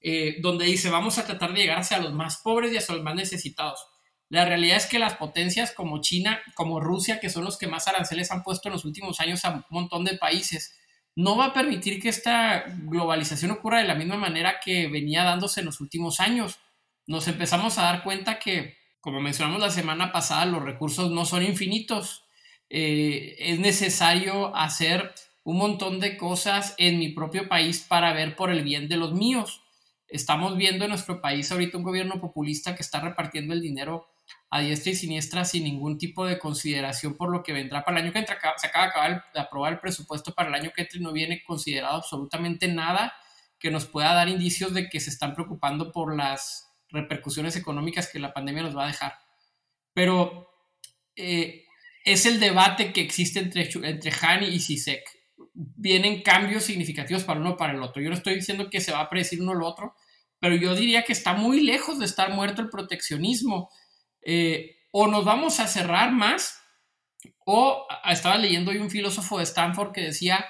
eh, donde dice, vamos a tratar de llegar hacia los más pobres y hacia los más necesitados. La realidad es que las potencias como China, como Rusia, que son los que más aranceles han puesto en los últimos años a un montón de países, no va a permitir que esta globalización ocurra de la misma manera que venía dándose en los últimos años. Nos empezamos a dar cuenta que, como mencionamos la semana pasada, los recursos no son infinitos. Eh, es necesario hacer un montón de cosas en mi propio país para ver por el bien de los míos. estamos viendo en nuestro país ahorita un gobierno populista que está repartiendo el dinero a diestra y siniestra sin ningún tipo de consideración por lo que vendrá para el año que entra. Se acaba de aprobar el presupuesto para el año que entra y no viene considerado absolutamente nada que nos pueda dar indicios de que se están preocupando por las repercusiones económicas que la pandemia nos va a dejar. Pero eh, es el debate que existe entre, entre Hani y Sisek. Vienen cambios significativos para uno o para el otro. Yo no estoy diciendo que se va a predecir uno o lo otro, pero yo diría que está muy lejos de estar muerto el proteccionismo. Eh, o nos vamos a cerrar más, o estaba leyendo hoy un filósofo de Stanford que decía,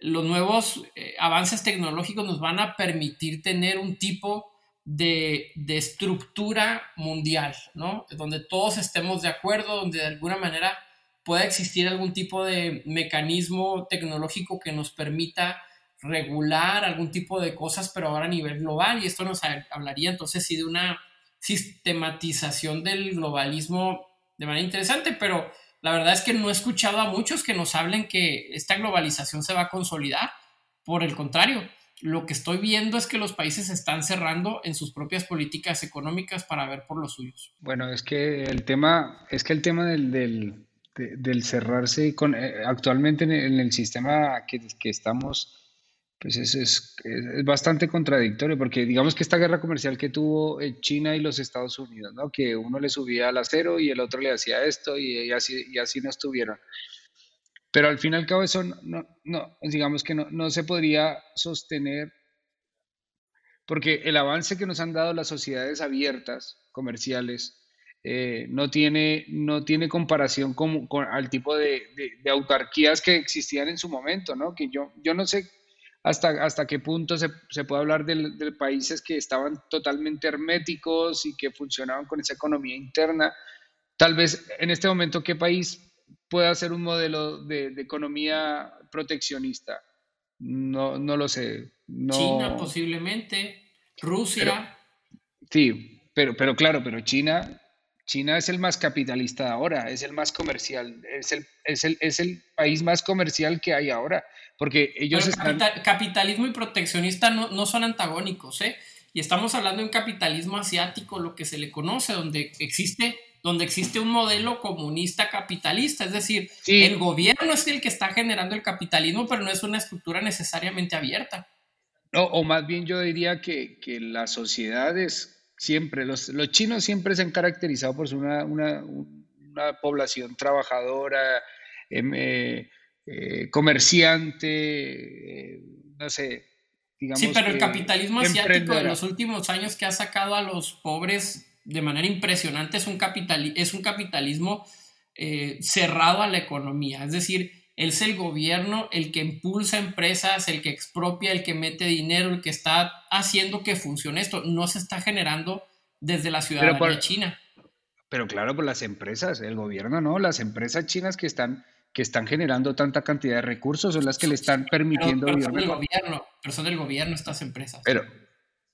los nuevos eh, avances tecnológicos nos van a permitir tener un tipo de, de, estructura mundial, ¿no? Donde todos estemos de acuerdo, donde de alguna manera pueda existir algún tipo de mecanismo tecnológico que nos permita regular algún tipo de cosas, pero ahora a nivel global, y esto nos hablaría entonces sí de una sistematización del globalismo de manera interesante, pero la verdad es que no he escuchado a muchos que nos hablen que esta globalización se va a consolidar. Por el contrario, lo que estoy viendo es que los países están cerrando en sus propias políticas económicas para ver por los suyos. Bueno, es que el tema, es que el tema del, del, cerrarse con, eh, actualmente en el, sistema que, que estamos pues es, es, es, bastante contradictorio, porque digamos que esta guerra comercial que tuvo eh, China y los Estados Unidos, ¿no? que uno le subía al acero y el otro le hacía esto y, así, y así no estuvieron. Pero al fin y al cabo eso no, no, digamos que no, no se podría sostener, porque el avance que nos han dado las sociedades abiertas, comerciales, eh, no, tiene, no tiene comparación con, con al tipo de, de, de, autarquías que existían en su momento, ¿no? Que yo, yo no sé hasta, hasta qué punto se, se puede hablar de, de, países que estaban totalmente herméticos y que funcionaban con esa economía interna. Tal vez en este momento, ¿qué país puede ser un modelo de, de economía proteccionista? No, no lo sé. No... China posiblemente, Rusia. sí, pero, pero claro, pero China, China es el más capitalista ahora, es el más comercial, es el, es el, es el país más comercial que hay ahora. Porque ellos están... capitalismo y proteccionista no, no, son antagónicos, ¿eh? Y estamos hablando de un capitalismo asiático, lo que se le conoce, donde existe, donde existe un modelo comunista capitalista. Es decir, el gobierno es el que está generando el capitalismo, pero no es una estructura necesariamente abierta. No, o más bien yo diría que, que las sociedades siempre, los, los, chinos siempre se han caracterizado por ser una, una, una población trabajadora, eh, eh, comerciante, eh, no sé, digamos. Sí, pero el capitalismo asiático de los últimos años que ha sacado a los pobres de manera impresionante es un, es un capitalismo cerrado a la economía. Es decir, es el gobierno el que impulsa empresas, el que expropia, el que mete dinero, el que está haciendo que funcione esto. No se está generando desde la ciudadanía de China. Pero claro, por las empresas, el gobierno no, las empresas chinas que están que están generando tanta cantidad de recursos son las que le están permitiendo pero, son del gobierno, pero son del gobierno estas empresas. Pero,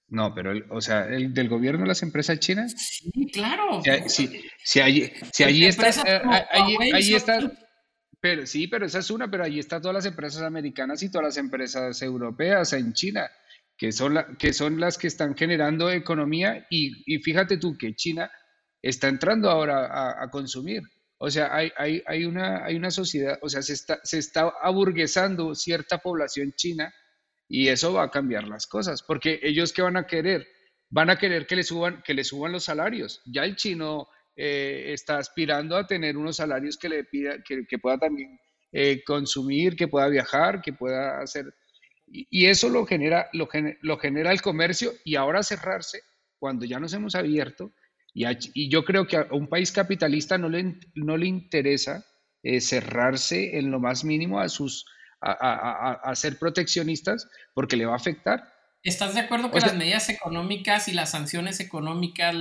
no, pero, o sea, el, del gobierno las empresas chinas. Sí, claro. Si, si, allí, si allí está, eh, está, sí, pero esa es una, pero allí están todas las empresas americanas y todas las empresas europeas en China, que son, las que están generando economía y, y fíjate tú que China está entrando ahora a, consumir. O sea, hay, una, sociedad, o sea, se está, se aburguesando cierta población china y eso va a cambiar las cosas, porque ellos qué van a querer? Van a querer que le suban, que le suban los salarios. Ya el chino eh, está aspirando a tener unos salarios que le pida, que, pueda también eh, consumir, que pueda viajar, que pueda hacer. Y, eso lo genera, lo, genera el comercio y ahora cerrarse, cuando ya nos hemos abierto, y, yo creo que a un país capitalista no le, no le interesa eh, cerrarse en lo más mínimo a, sus, a, ser proteccionistas porque le va a afectar. ¿Estás de acuerdo con las medidas económicas y las sanciones económicas,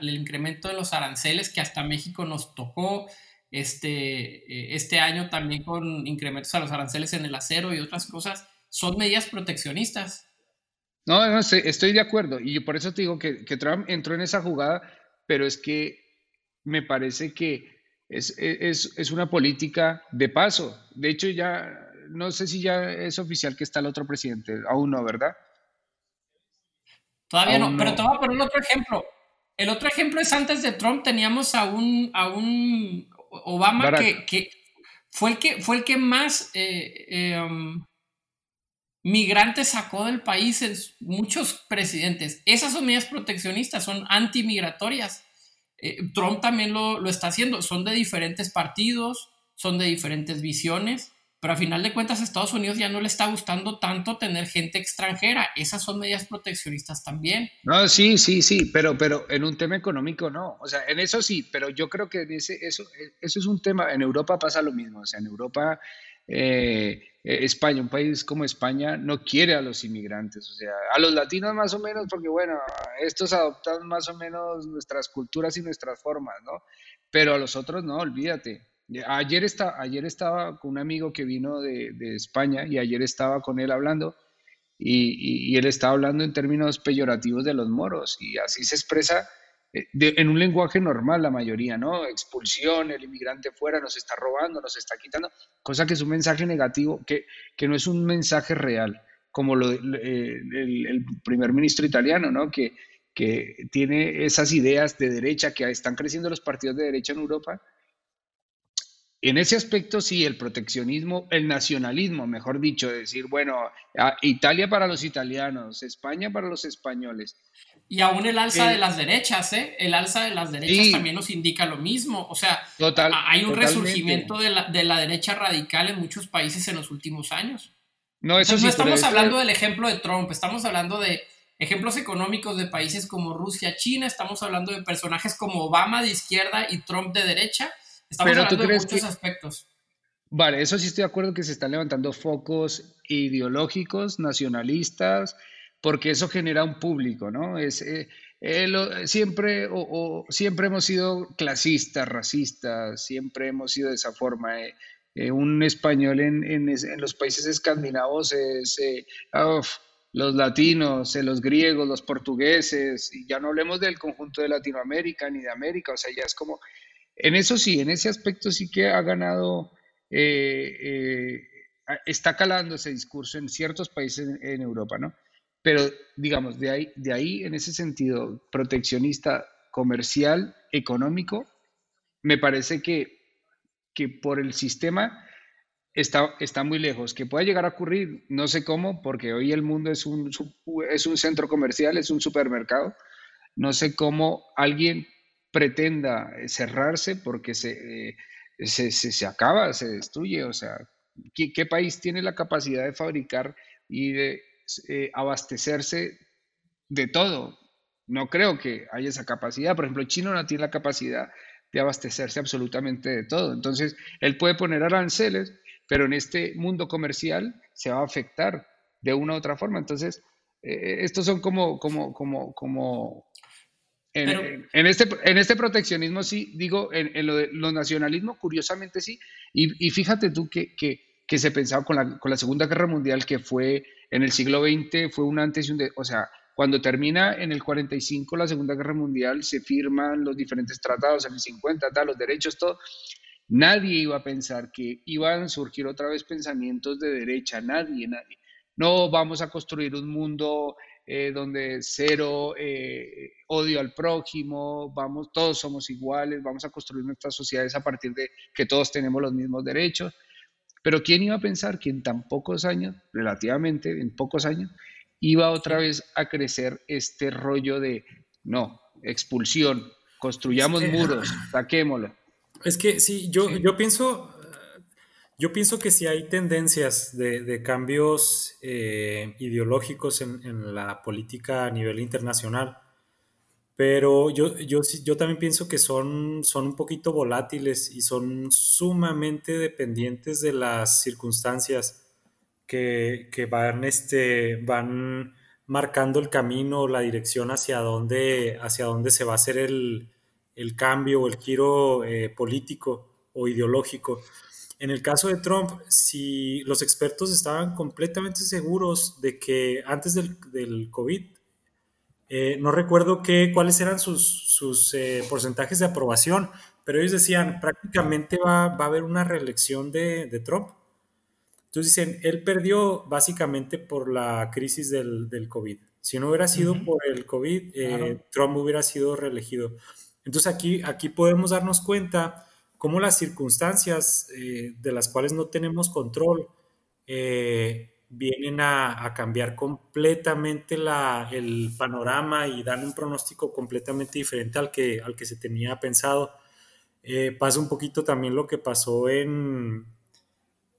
el incremento de los aranceles que hasta México nos tocó este, eh, este año también con incrementos a los aranceles en el acero y otras cosas? Son medidas proteccionistas. No, no estoy de acuerdo y por eso te digo que, que Trump entró en esa jugada pero es que me parece que es, es, es, una política de paso. De hecho, ya no sé si ya es oficial que está el otro presidente, aún no, ¿verdad? Todavía no, pero te voy a poner otro ejemplo. El otro ejemplo es antes de Trump teníamos a un, a un Obama que, fue, el que fue el que más eh, eh, um, migrantes sacó del país en muchos presidentes. Esas son medidas proteccionistas, son antimigratorias. Eh, Trump también lo, lo, está haciendo. Son de diferentes partidos, son de diferentes visiones, pero a final de cuentas a Estados Unidos ya no le está gustando tanto tener gente extranjera. Esas son medidas proteccionistas también. No, sí, sí, sí, pero, pero en un tema económico no. O sea, en eso sí, pero yo creo que en ese, eso, eso es un tema. En Europa pasa lo mismo. O sea, en Europa eh, España, un país como España, no quiere a los inmigrantes, o sea, a los latinos más o menos, porque bueno, estos adoptan más o menos nuestras culturas y nuestras formas, ¿no? Pero a los otros no, olvídate. Ayer, está, ayer estaba con un amigo que vino de, España y ayer estaba con él hablando y, él estaba hablando en términos peyorativos de los moros y así se expresa eh, en un lenguaje normal la mayoría, ¿no? Expulsión, el inmigrante fuera nos está robando, nos está quitando, cosa que es un mensaje negativo, que, que no es un mensaje real, como eh, el, primer ministro italiano, ¿no? Que, que tiene esas ideas de derecha, que están creciendo los partidos de derecha en Europa. En ese aspecto, sí, el proteccionismo, el nacionalismo, mejor dicho, decir, bueno, Italia para los italianos, España para los españoles, y aún el alza de las derechas, ¿eh? El alza de las derechas también nos indica lo mismo. O sea, hay un resurgimiento de la, de la, derecha radical en muchos países en los últimos años. No, eso no estamos hablando del ejemplo de Trump, estamos hablando de ejemplos económicos de países como Rusia, China, estamos hablando de personajes como Obama de izquierda y Trump de derecha. Estamos hablando de muchos aspectos. Vale, eso sí estoy de acuerdo que se están levantando focos ideológicos, nacionalistas, porque eso genera un público, ¿no? Es, eh, eh, siempre, o, siempre hemos sido clasistas, racistas, siempre hemos sido de esa forma. Eh, un español en, en, los países escandinavos es los latinos, los griegos, los portugueses, y ya no hablemos del conjunto de Latinoamérica ni de América, o sea, ya es como, en eso sí, en ese aspecto sí que ha ganado, está calando ese discurso en ciertos países en Europa, ¿no? Pero, digamos, de ahí, de ahí en ese sentido proteccionista comercial, económico, me parece que, que por el sistema está, está muy lejos. Que pueda llegar a ocurrir, no sé cómo, porque hoy el mundo es un, es un centro comercial, es un supermercado. No sé cómo alguien pretenda cerrarse porque se, eh, se, se, acaba, se destruye. O sea, ¿qué, ¿qué, país tiene la capacidad de fabricar y de eh, abastecerse de todo. No creo que haya esa capacidad. Por ejemplo, China no tiene la capacidad de abastecerse absolutamente de todo. Entonces, él puede poner aranceles, pero en este mundo comercial se va a afectar de una u otra forma. Entonces, eh, estos son como, como, como, como en, este, en este proteccionismo sí, digo, en, lo de los nacionalismos, curiosamente sí. Y, fíjate tú que, que, que, se pensaba con la, con la Segunda Guerra Mundial, que fue en el siglo XX fue un antes y un después, o sea, cuando termina en el 45 la Segunda Guerra Mundial, se firman los diferentes tratados, en el 50, tal, los derechos, todo. Nadie iba a pensar que iban a surgir otra vez pensamientos de derecha, nadie, nadie. No vamos a construir un mundo eh, donde cero eh, odio al prójimo, vamos, todos somos iguales, vamos a construir nuestras sociedades a partir de que todos tenemos los mismos derechos. Pero ¿quién iba a pensar que en tan pocos años, relativamente, en pocos años, iba otra vez a crecer este rollo de, no, expulsión, construyamos muros, saquémoslo? Es que sí, yo, yo pienso, yo pienso que si hay tendencias de, cambios eh, ideológicos en, la política a nivel internacional. Pero yo, también pienso que son, un poquito volátiles y son sumamente dependientes de las circunstancias que, este, van marcando el camino, la dirección hacia dónde, se va a hacer el, el cambio o el giro eh, político o ideológico. En el caso de Trump, si los expertos estaban completamente seguros de que antes del, del COVID eh, no recuerdo qué, cuáles eran sus, eh, porcentajes de aprobación, pero ellos decían, prácticamente va, a haber una reelección de, Trump. Entonces dicen, él perdió básicamente por la crisis del, COVID. Si no hubiera sido por el COVID, eh, Trump hubiera sido reelegido. Entonces aquí, aquí podemos darnos cuenta cómo las circunstancias eh, de las cuales no tenemos control eh, vienen a, cambiar completamente la, el panorama y dan un pronóstico completamente diferente al que, al que se tenía pensado. pasa un poquito también lo que pasó en,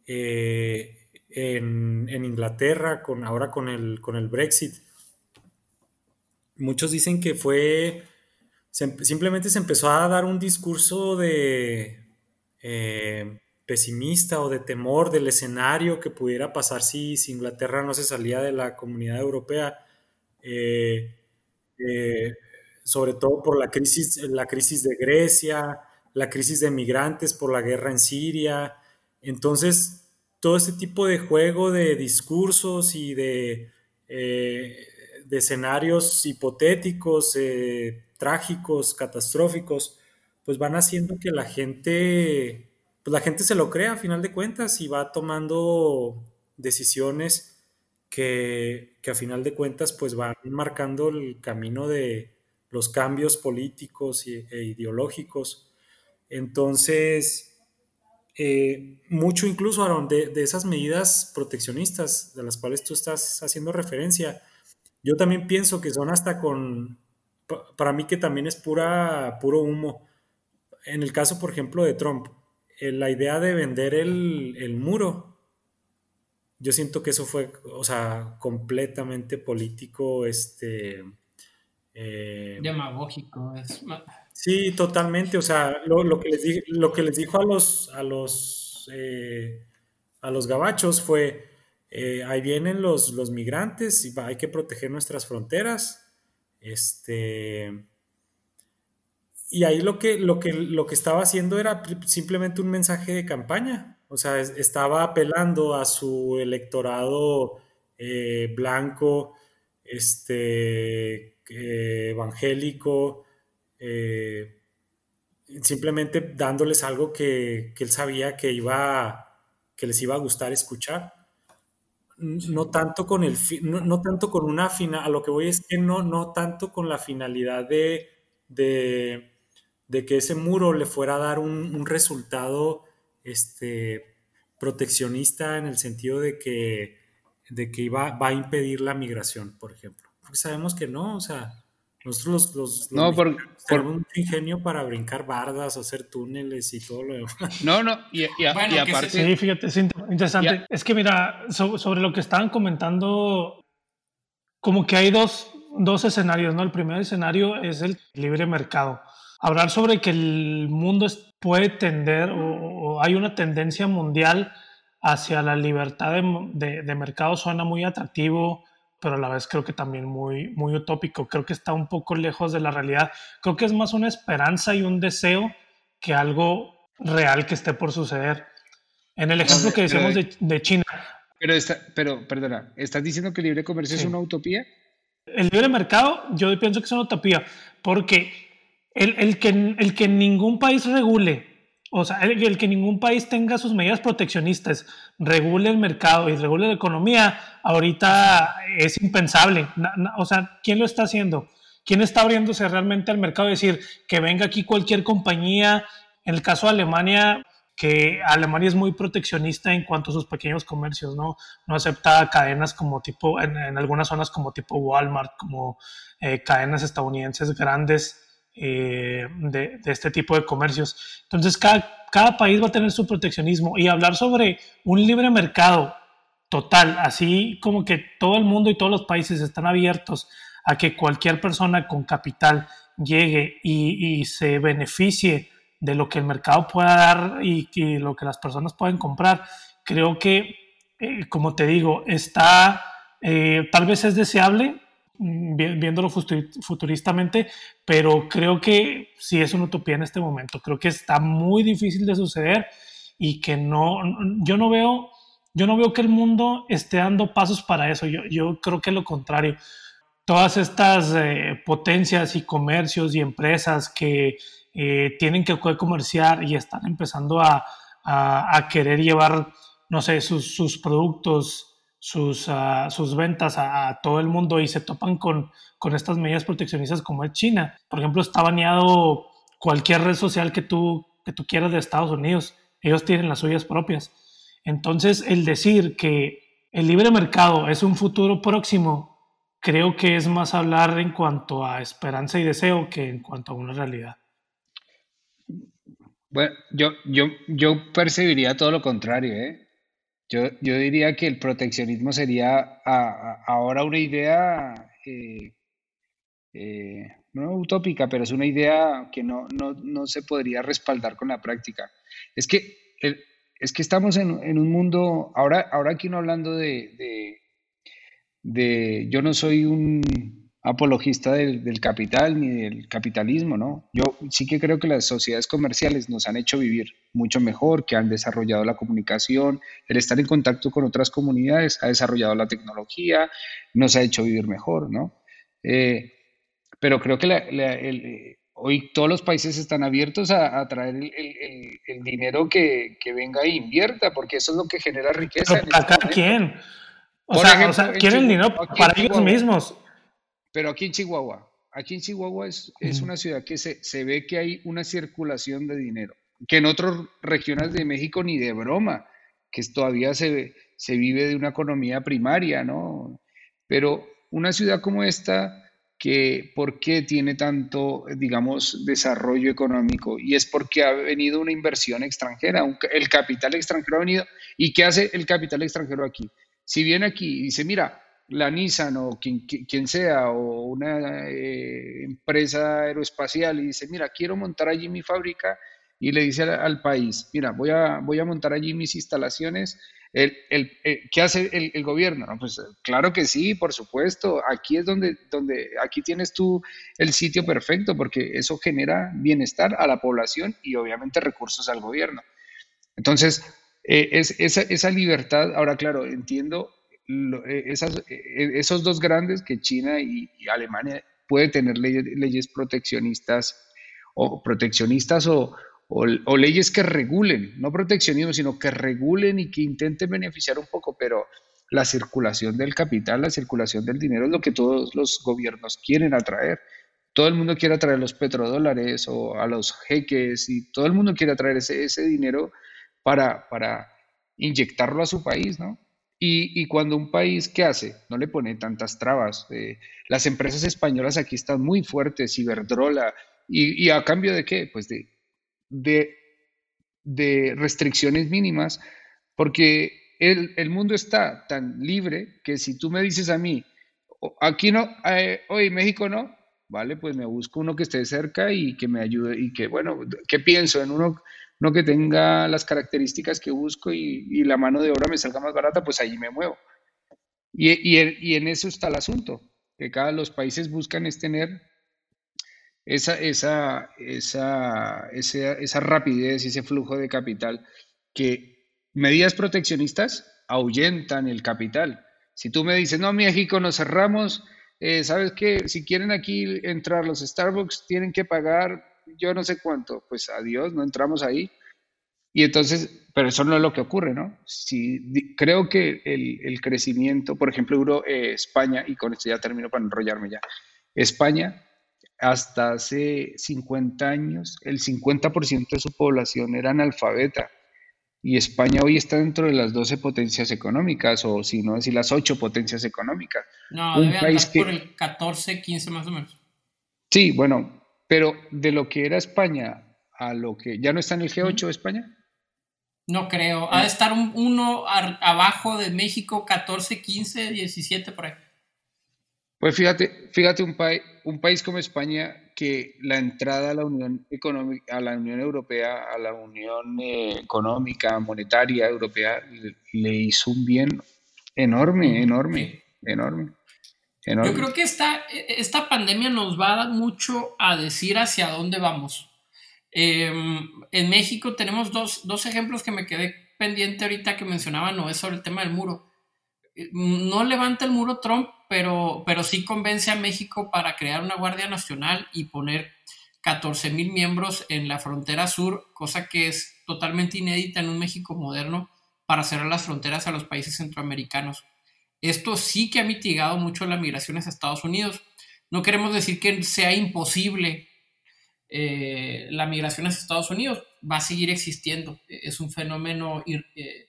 en, en, Inglaterra, con, ahora con el, con el Brexit. Muchos dicen que fue, simplemente se empezó a dar un discurso de eh, pesimista o de temor del escenario que pudiera pasar si, Inglaterra no se salía de la comunidad europea. Eh, eh, sobre todo por la crisis, la crisis de Grecia, la crisis de migrantes por la guerra en Siria. Entonces, todo este tipo de juego de discursos y de, de escenarios hipotéticos, trágicos, catastróficos, pues van haciendo que la gente, pues la gente se lo crea a final de cuentas y va tomando decisiones que, que a final de cuentas pues van marcando el camino de los cambios políticos e ideológicos. Entonces, eh, mucho incluso, Aaron, de, esas medidas proteccionistas de las cuales tú estás haciendo referencia, yo también pienso que son hasta con, para mí que también es pura, puro humo. En el caso, por ejemplo, de Trump, eh, la idea de vender el, muro, yo siento que eso fue, o sea, completamente político, este... Eh, Demagógico. Es... Sí, totalmente. O sea, lo, que, les lo que les dijo a los, a los, eh, a los gabachos fue, eh, ahí vienen los, los migrantes y hay que proteger nuestras fronteras. Este, y ahí lo que, lo, que, lo que estaba haciendo era simplemente un mensaje de campaña. O sea, estaba apelando a su electorado eh, blanco, este, evangélico, eh, simplemente dándoles algo que, él sabía que, iba, que les iba a gustar escuchar. No tanto con el no, tanto con una final, a lo que voy es que no, no tanto con la finalidad de, de, que ese muro le fuera a dar un, resultado este, proteccionista en el sentido de que, de que iba, va a impedir la migración, por ejemplo. Porque sabemos que no, o sea, nosotros los, no, por, tenemos un ingenio para brincar bardas, hacer túneles y todo lo demás. No, no, y, aparte... Sí, fíjate, es interesante. Es que mira, sobre lo que estaban comentando, como que hay dos, dos escenarios, ¿no? El primer escenario es el libre mercado. Hablar sobre que el mundo puede tender o, hay una tendencia mundial hacia la libertad de, de mercado suena muy atractivo, pero a la vez creo que también muy, muy utópico. Creo que está un poco lejos de la realidad. Creo que es más una esperanza y un deseo que algo real que esté por suceder. En el ejemplo que decíamos de, China. Pero, está, pero, perdona, ¿estás diciendo que el libre comercio es una utopía? El libre mercado, yo pienso que es una utopía, porque el, el, que, el que ningún país regule o sea, el, que ningún país tenga sus medidas proteccionistas, regule el mercado y regule la economía, ahorita es impensable. o sea, ¿quién lo está haciendo? ¿Quién está abriéndose realmente al mercado? Decir, que venga aquí cualquier compañía. En el caso de Alemania, que Alemania es muy proteccionista en cuanto a sus pequeños comercios, ¿no? No acepta cadenas como tipo, en, algunas zonas como tipo Walmart, como eh, cadenas estadounidenses grandes eh, de, este tipo de comercios. Entonces, cada, cada país va a tener su proteccionismo y hablar sobre un libre mercado total, así como que todo el mundo y todos los países están abiertos a que cualquier persona con capital llegue y, se beneficie de lo que el mercado pueda dar y, lo que las personas pueden comprar. Creo que, eh, como te digo, está, eh, tal vez es deseable, viéndolo futuristamente, pero creo que sí es una utopía en este momento. Creo que está muy difícil de suceder y que no, yo no veo, yo no veo que el mundo esté dando pasos para eso. Yo, yo creo que lo contrario. Todas estas eh, potencias y comercios y empresas que eh, tienen que comerciar y están empezando a, a, a querer llevar, no sé, sus, sus productos sus, ah, sus ventas a, todo el mundo y se topan con, con estas medidas proteccionistas como es China. Por ejemplo, está baneado cualquier red social que tú, que tú quieras de Estados Unidos. Ellos tienen las suyas propias. Entonces, el decir que el libre mercado es un futuro próximo, creo que es más hablar en cuanto a esperanza y deseo que en cuanto a una realidad. Bueno, yo, yo, yo percibiría todo lo contrario, ¿eh? Yo, yo diría que el proteccionismo sería ahora una idea, eh, eh, no utópica, pero es una idea que no, no, se podría respaldar con la práctica. Es que, es que estamos en, un mundo, ahora, ahora aquí no hablando de, de yo no soy un apologista del, capital ni del capitalismo, ¿no? Yo sí que creo que las sociedades comerciales nos han hecho vivir mucho mejor, que han desarrollado la comunicación, el estar en contacto con otras comunidades, ha desarrollado la tecnología, nos ha hecho vivir mejor, ¿no? Eh, pero creo que hoy todos los países están abiertos a, traer el, dinero que, venga e invierta, porque eso es lo que genera riqueza. ¿Para este quién? O sea, quieren dinero para ellos mismos pero aquí en Chihuahua, aquí en Chihuahua es, es una ciudad que se, se, ve que hay una circulación de dinero, que en otras regiones de México ni de broma, que todavía se, se vive de una economía primaria, ¿no? Pero una ciudad como esta, que ¿por qué tiene tanto, digamos, desarrollo económico? Y es porque ha venido una inversión extranjera, el capital extranjero ha venido. ¿Y qué hace el capital extranjero aquí? Si viene aquí y dice, mira, la Nissan o quien, sea, o una eh, empresa aeroespacial y dice, mira, quiero montar allí mi fábrica y le dice al, país, mira, voy a, voy a montar allí mis instalaciones, el, el, eh, ¿qué hace el, gobierno? pues claro que sí, por supuesto, aquí es donde, donde, aquí tienes tú el sitio perfecto porque eso genera bienestar a la población y obviamente recursos al gobierno. Entonces, eh, es, esa, esa libertad, ahora claro, entiendo eh, esas, eh, esos dos grandes, que China y, Alemania, puede tener leyes, proteccionistas o proteccionistas o, o, leyes que regulen, no proteccionismo, sino que regulen y que intenten beneficiar un poco, pero la circulación del capital, la circulación del dinero es lo que todos los gobiernos quieren atraer. Todo el mundo quiere atraer los petrodólares o a los jeques y todo el mundo quiere atraer ese, ese dinero para, para inyectarlo a su país, ¿no? Y, cuando un país, ¿qué hace? No le pone tantas trabas. Eh, las empresas españolas aquí están muy fuertes, Iberdrola, y, y a cambio de qué? Pues de, restricciones mínimas, porque el, el, mundo está tan libre que si tú me dices a mí, aquí no, eh, hoy México no, vale, pues me busco uno que esté cerca y que me ayude y que, bueno, ¿qué pienso? En uno no que tenga las características que busco y, la mano de obra me salga más barata, pues ahí me muevo. Y, en eso está el asunto, que cada los países buscan es tener esa, esa, esa, esa, rapidez y ese flujo de capital que medidas proteccionistas ahuyentan el capital. Si tú me dices, no, México, nos cerramos, eh, ¿sabes qué? Si quieren aquí entrar los Starbucks, tienen que pagar yo no sé cuánto, pues adiós, no entramos ahí. Y entonces, pero eso no es lo que ocurre, ¿no? Si, creo que el, crecimiento, por ejemplo, Euro, eh, España, y con esto ya termino para enrollarme ya, España, hasta hace 50 años, el 50% de su población era analfabeta. Y España hoy está dentro de las 12 potencias económicas, o si no decir las 8 potencias económicas. No, un debe país que, por el 14, 15 más o menos. Sí, bueno, pero de lo que era España a lo que ya no está en el G8 España. No creo. Ha de estar un, uno abajo de México, 14, 15, 17 por ahí. Pues fíjate, fíjate un, país un país como España que la entrada a la Unión Económica, a la Unión Europea, a la Unión eh, Económica, Monetaria Europea, le, hizo un bien enorme, enorme, enorme. Yo creo que esta, esta pandemia nos va a dar mucho a decir hacia dónde vamos. Em, en México tenemos dos, dos, ejemplos que me quedé pendiente ahorita que mencionaba Noé sobre el tema del muro. Eh, no levanta el muro Trump, pero, pero sí convence a México para crear una Guardia Nacional y poner 14 mil miembros en la frontera sur, cosa que es totalmente inédita en un México moderno para cerrar las fronteras a los países centroamericanos. Esto sí que ha mitigado mucho las migraciones a Estados Unidos. No queremos decir que sea imposible eh, la migración a Estados Unidos, va a seguir existiendo. Es un fenómeno eh,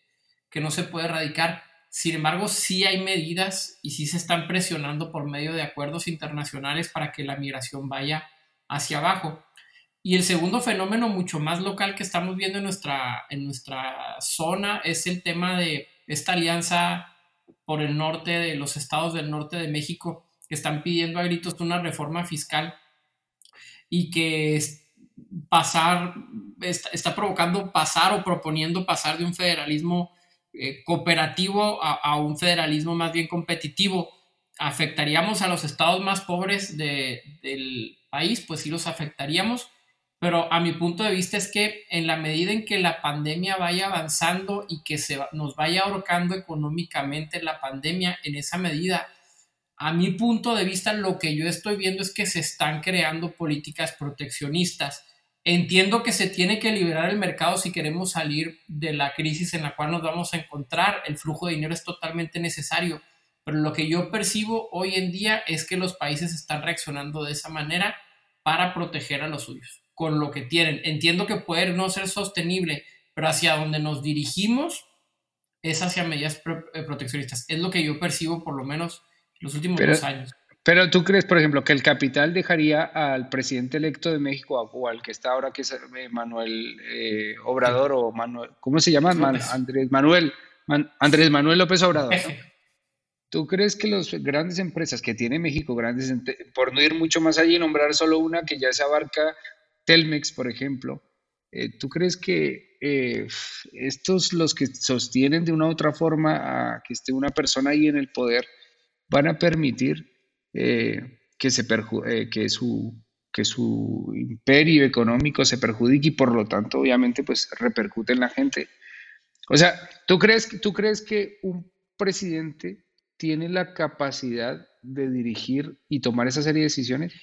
que no se puede erradicar. Sin embargo, sí hay medidas y sí se están presionando por medio de acuerdos internacionales para que la migración vaya hacia abajo. Y el segundo fenómeno mucho más local que estamos viendo en nuestra, en nuestra zona es el tema de esta alianza por el norte de los estados del norte de México que están pidiendo a gritos una reforma fiscal y que pasar, está, provocando pasar o proponiendo pasar de un federalismo eh, cooperativo a, un federalismo más bien competitivo. ¿Afectaríamos a los estados más pobres del país? Pues sí los afectaríamos, pero a mi punto de vista es que en la medida en que la pandemia vaya avanzando y que se nos vaya ahorcando económicamente la pandemia, en esa medida, a mi punto de vista, lo que yo estoy viendo es que se están creando políticas proteccionistas. Entiendo que se tiene que liberar el mercado si queremos salir de la crisis en la cual nos vamos a encontrar. El flujo de dinero es totalmente necesario, pero lo que yo percibo hoy en día es que los países están reaccionando de esa manera para proteger a los suyos con lo que tienen. Entiendo que puede no ser sostenible, pero hacia donde nos dirigimos es hacia medidas eh, proteccionistas. Es lo que yo percibo por lo menos los últimos dos años. Pero tú crees, por ejemplo, que el capital dejaría al presidente electo de México o al que está ahora, que es eh, Manuel eh, Obrador o Manuel, ¿cómo se llama? Andrés Manuel, Andrés Manuel López Obrador. ¿Tú crees que las grandes empresas que tiene México, grandes, por no ir mucho más allá y nombrar solo una que ya se abarca Telmex, por ejemplo, eh, ¿tú crees que eh, estos, los que sostienen de una u otra forma a que esté una persona ahí en el poder, van a permitir eh, que, se que, su, que su imperio económico se perjudique y por lo tanto, obviamente, pues repercute en la gente? O sea, ¿tú crees, ¿tú crees que un presidente tiene la capacidad de dirigir y tomar esa serie de decisiones?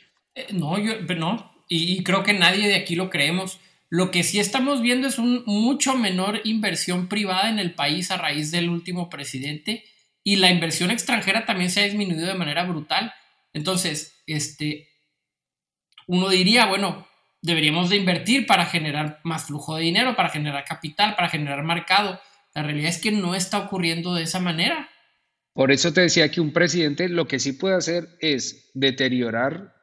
no, yo no, y, creo que nadie de aquí lo creemos. Lo que sí estamos viendo es un mucho menor inversión privada en el país a raíz del último presidente y la inversión extranjera también se ha disminuido de manera brutal. Entonces, este, uno diría, bueno, deberíamos de invertir para generar más flujo de dinero, para generar capital, para generar mercado. La realidad es que no está ocurriendo de esa manera. Por eso te decía que un presidente lo que sí puede hacer es deteriorar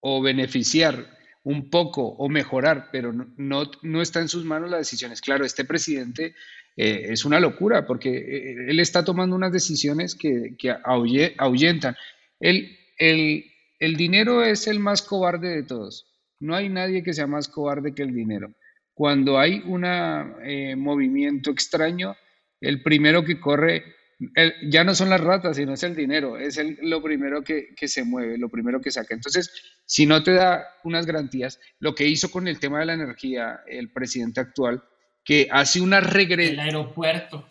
o beneficiar un poco o mejorar, pero no, no, está en sus manos las decisiones. Claro, este presidente eh, es una locura porque eh, él está tomando unas decisiones que, que ahuyentan. El, el, el dinero es el más cobarde de todos. No hay nadie que sea más cobarde que el dinero. Cuando hay un eh, movimiento extraño, el primero que corre ya no son las ratas, sino es el dinero, es lo primero que, se mueve, lo primero que saca. Entonces, si no te da unas garantías, lo que hizo con el tema de la energía el presidente actual, que hace una regresión... El aeropuerto.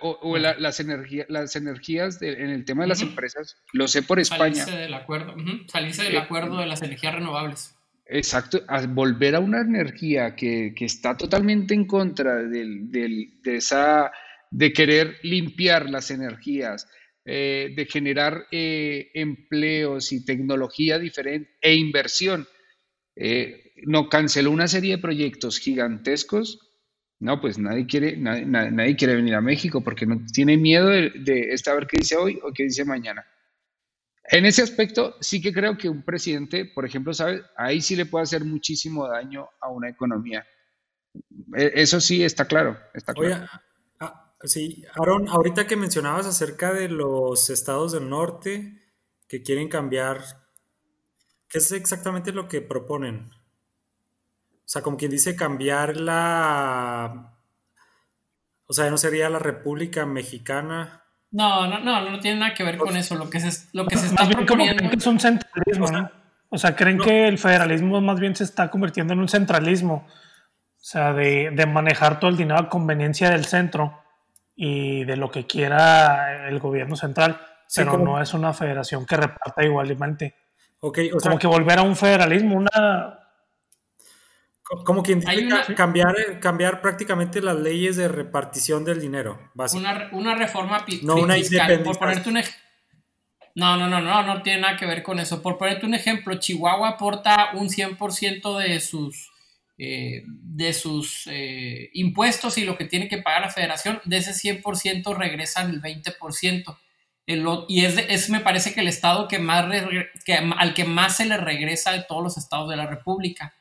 O, las, energías, las energías en el tema de las empresas, lo sé por España. Salirse del acuerdo, salirse del eh, acuerdo de las energías renovables. Exacto, a volver a una energía que, está totalmente en contra de esa de querer limpiar las energías, eh, de generar eh, empleos y tecnología diferente e inversión. Eh, no canceló una serie de proyectos gigantescos. No, pues nadie quiere, nadie, quiere venir a México porque no tiene miedo de, de ver qué dice hoy o qué dice mañana. En ese aspecto, sí que creo que un presidente, por ejemplo, sabe, ahí sí le puede hacer muchísimo daño a una economía. E, eso sí está claro. Está claro. Sí, Aaron, ahorita que mencionabas acerca de los estados del norte que quieren cambiar, ¿qué es exactamente lo que proponen? O sea, como quien dice, cambiar la... O sea, ¿no sería la República Mexicana? No, no, no, no tiene nada que ver con eso. Lo que se, lo que se está proponiendo... es un centralismo, ¿no? O sea, creen que el federalismo más bien se está convirtiendo en un centralismo. O sea, de, de manejar todo el dinero a conveniencia del centro y de lo que quiera el gobierno central, pero no es una federación que reparta igualmente. Okay, como que volver a un federalismo, una... Como quien dice cambiar, eh, cambiar prácticamente las leyes de repartición del dinero. Una, una, reforma no una fiscal. Por ponerte un no, no, no, no, no tiene nada que ver con eso. Por ponerte un ejemplo, Chihuahua aporta un 100% de sus, eh, de sus eh, impuestos y lo que tiene que pagar la federación. De ese 100% regresan el 20% y es, es, me parece que el estado que más que, al que más se le regresa de todos los estados de la República.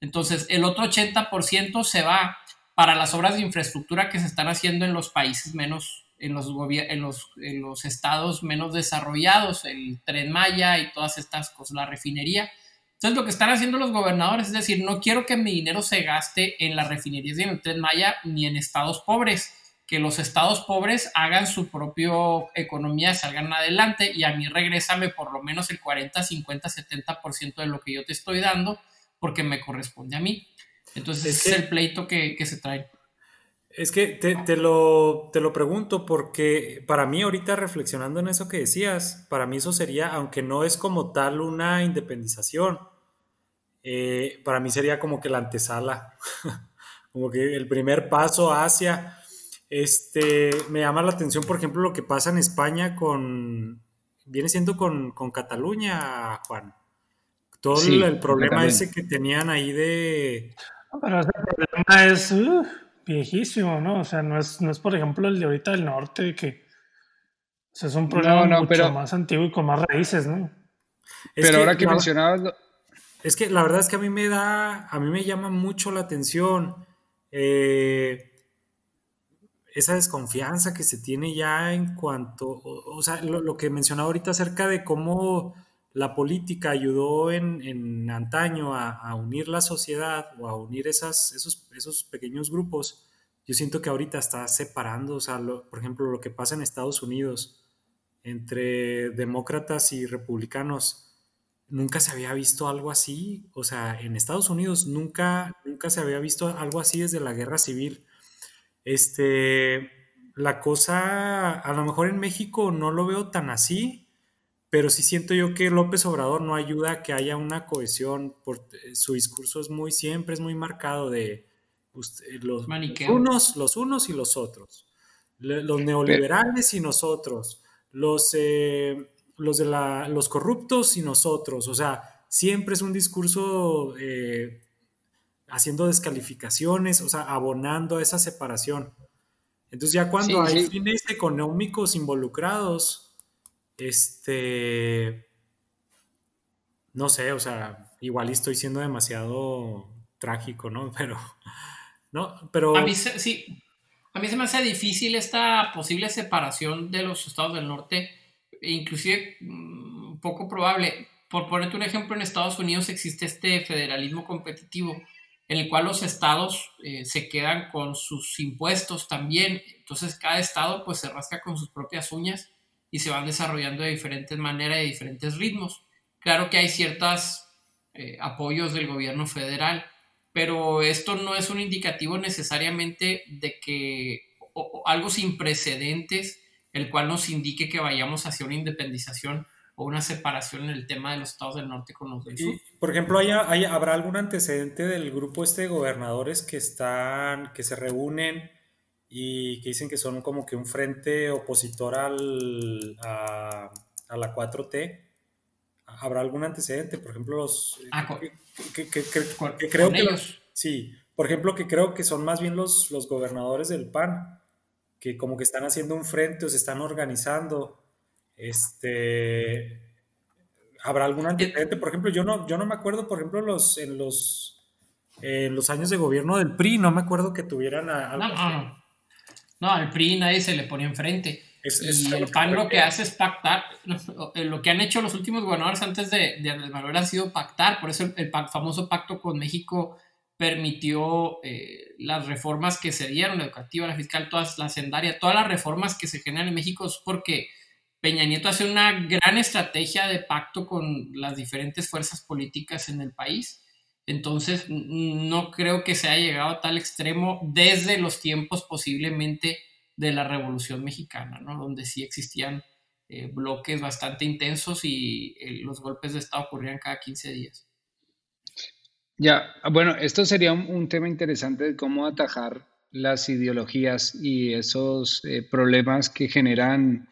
Entonces, el otro 80% se va para las obras de infraestructura que se están haciendo en los países menos, en los, en los, en los estados menos desarrollados, el tren Maya y todas estas cosas, la refinería. Entonces, lo que están haciendo los gobernadores es decir, no quiero que mi dinero se gaste en las refinerías y en el tren Maya ni en estados pobres que los estados pobres hagan su propia economía, salgan adelante y a mí regrésame por lo menos el 40, 50, 70% de lo que yo te estoy dando porque me corresponde a mí. Entonces es ese es el pleito que, se trae. Es que te, lo, te lo pregunto porque para mí ahorita reflexionando en eso que decías, para mí eso sería, aunque no es como tal una independización, eh, para mí sería como que la antesala, como que el primer paso hacia este, me llama la atención, por ejemplo, lo que pasa en España con, viene siendo con, Cataluña, Juan. Todo el, problema ese que tenían ahí de... pero ese problema es uh, viejísimo, ¿no? O sea, no es, no es, por ejemplo, el de ahorita del norte, que es un problema mucho más antiguo y con más raíces, ¿no? pero ahora que mencionabas... Es que la verdad es que a mí me da, a mí me llama mucho la atención. Eh, esa desconfianza que se tiene ya en cuanto, o, sea, lo, que mencionaba ahorita acerca de cómo la política ayudó en, antaño a, unir la sociedad o a unir esas, esos, esos pequeños grupos, yo siento que ahorita está separando, o sea, por ejemplo, lo que pasa en Estados Unidos entre demócratas y republicanos, nunca se había visto algo así, o sea, en Estados Unidos nunca, nunca se había visto algo así desde la guerra civil. Este, la cosa, a lo mejor en México no lo veo tan así, pero sí siento yo que López Obrador no ayuda a que haya una cohesión, porque su discurso es muy, siempre es muy marcado de los, unos, los unos y los otros, los neoliberales y nosotros, los, eh, los, de la, los corruptos y nosotros, o sea, siempre es un discurso eh, haciendo descalificaciones, o sea, abonando a esa separación. Entonces ya cuando hay fines económicos involucrados, este, no sé, o sea, igual estoy siendo demasiado trágico, ¿no? Pero, no, pero... A mí sí, a mí se me hace difícil esta posible separación de los estados del norte, inclusive mm, poco probable. Por ponerte un ejemplo, en Estados Unidos existe este federalismo competitivo en el cual los estados eh, se quedan con sus impuestos también. Entonces cada estado pues se rasca con sus propias uñas y se van desarrollando de diferentes maneras y de diferentes ritmos. Claro que hay ciertos eh, apoyos del gobierno federal, pero esto no es un indicativo necesariamente de que algo sin precedentes, el cual nos indique que vayamos hacia una independización o una separación en el tema de los estados del norte con los del sur. por ejemplo, ¿habrá algún antecedente del grupo este de gobernadores que están, que se reúnen y que dicen que son como que un frente opositor al, a, la 4T? ¿Habrá algún antecedente? Por ejemplo, los... Ah, que, creo que los, sí, por ejemplo, que creo que son más bien los, los gobernadores del PAN, que como que están haciendo un frente o se están organizando este, ¿Habrá algún antecedente? Por ejemplo, yo no, yo no me acuerdo, por ejemplo, los, en, los, en los años de gobierno del PRI, no me acuerdo que tuvieran algo no, no, no, al PRI nadie se le pone enfrente. y el PAN lo que hace es pactar. Lo que han hecho los últimos gobernadores antes de, de Andrés Manuel ha sido pactar. Por eso el, famoso pacto con México permitió eh, las reformas que se dieron, la educativa, la fiscal, todas las sendarias, todas las reformas que se generan en México es porque Peña Nieto hace una gran estrategia de pacto con las diferentes fuerzas políticas en el país. Entonces, no creo que se haya llegado a tal extremo desde los tiempos posiblemente de la Revolución Mexicana, ¿no? donde sí existían eh, bloques bastante intensos y eh, los golpes de Estado ocurrían cada 15 días. Ya, bueno, esto sería un, tema interesante de cómo atajar las ideologías y esos eh, problemas que generan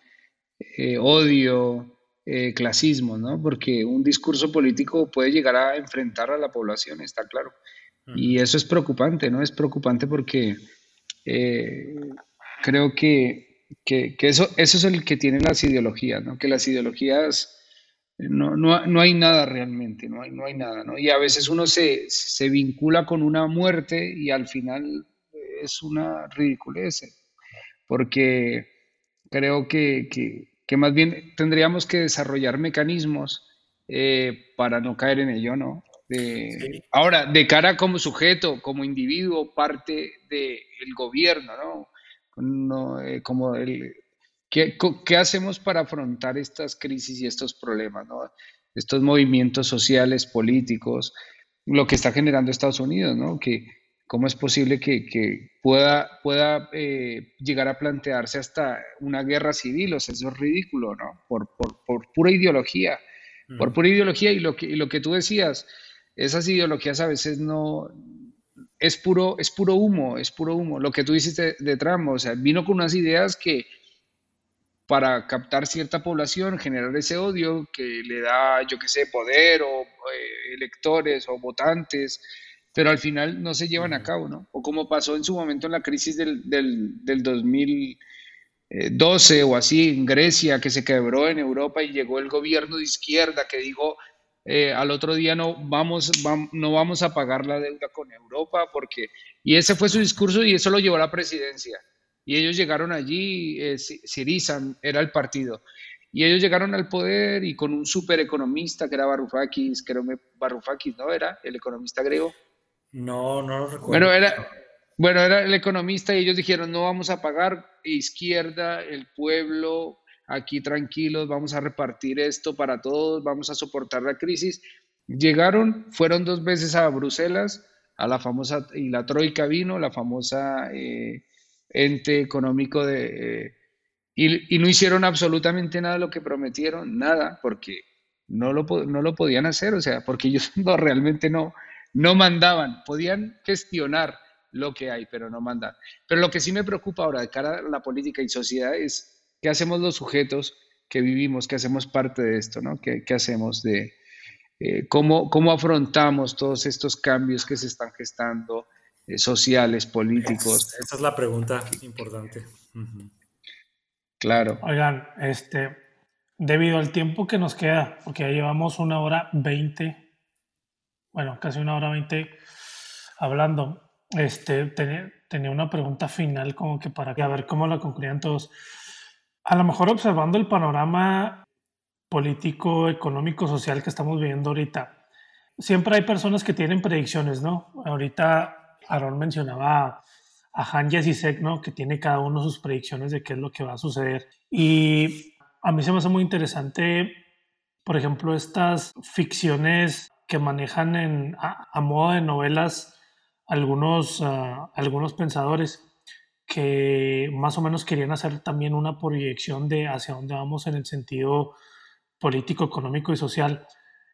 odio, eh, clasismo, ¿no? Porque un discurso político puede llegar a enfrentar a la población, está claro. Y eso es preocupante, ¿no? Es preocupante porque eh, creo que, eso, eso es el que tiene las ideologías, ¿no? Que las ideologías no, no, hay nada realmente, no hay, no hay nada, ¿no? Y a veces uno se, se vincula con una muerte y al final es una ridiculez, porque creo que, que más bien tendríamos que desarrollar mecanismos eh, para no caer en ello, ¿no? Ahora, de cara como sujeto, como individuo, parte del gobierno, ¿no? Eh, como el, ¿qué, ¿qué, hacemos para afrontar estas crisis y estos problemas, ¿no? Estos movimientos sociales, políticos, lo que está generando Estados Unidos, ¿no? Que, ¿Cómo es posible que, pueda, pueda eh, llegar a plantearse hasta una guerra civil? O sea, eso es ridículo, ¿no? Por, pura ideología, por pura ideología. Y lo, que, lo que tú decías, esas ideologías a veces no... Es puro, es puro humo, es puro humo. Lo que tú dices de, Trump, o sea, vino con unas ideas que para captar cierta población, generar ese odio que le da, yo qué sé, poder o eh, electores o votantes, pero al final no se llevan a cabo, ¿no? O como pasó en su momento en la crisis del, del, del 2012 o así en Grecia, que se quebró en Europa y llegó el gobierno de izquierda que dijo eh, al otro día no vamos, no vamos a pagar la deuda con Europa porque... Y ese fue su discurso y eso lo llevó a la presidencia. Y ellos llegaron allí, eh, Siriza era el partido. Y ellos llegaron al poder y con un super economista que era Varoufakis, que Varoufakis, ¿no? Era el economista griego no, no lo recuerdo. Bueno, era, bueno, era el economista y ellos dijeron, no vamos a pagar izquierda, el pueblo, aquí tranquilos, vamos a repartir esto para todos, vamos a soportar la crisis. Llegaron, fueron dos veces a Bruselas, a la famosa, y la Troika vino, la famosa eh, ente económico de... Eh, y, no hicieron absolutamente nada de lo que prometieron, nada, porque no lo, no lo podían hacer, o sea, porque ellos no, realmente no, no mandaban, podían gestionar lo que hay, pero no mandan. Pero lo que sí me preocupa ahora de cara a la política y sociedad es qué hacemos los sujetos que vivimos, que hacemos parte de esto, ¿no? ¿Qué, hacemos de eh, cómo, cómo afrontamos todos estos cambios que se están gestando, eh, sociales, políticos? esa es la pregunta importante. Claro. Oigan, este, debido al tiempo que nos queda, porque ya llevamos una hora veinte bueno, casi una hora veinte hablando. Este, tenía, una pregunta final como que para ver cómo la concluían todos. A lo mejor observando el panorama político, económico, social que estamos viviendo ahorita, siempre hay personas que tienen predicciones, ¿no? Ahorita Aaron mencionaba a Han y Sek, ¿no? Que tiene cada uno sus predicciones de qué es lo que va a suceder. Y a mí se me hace muy interesante, por ejemplo, estas ficciones que manejan en, a, modo de novelas algunos, ah, algunos pensadores que más o menos querían hacer también una proyección de hacia dónde vamos en el sentido político, económico y social.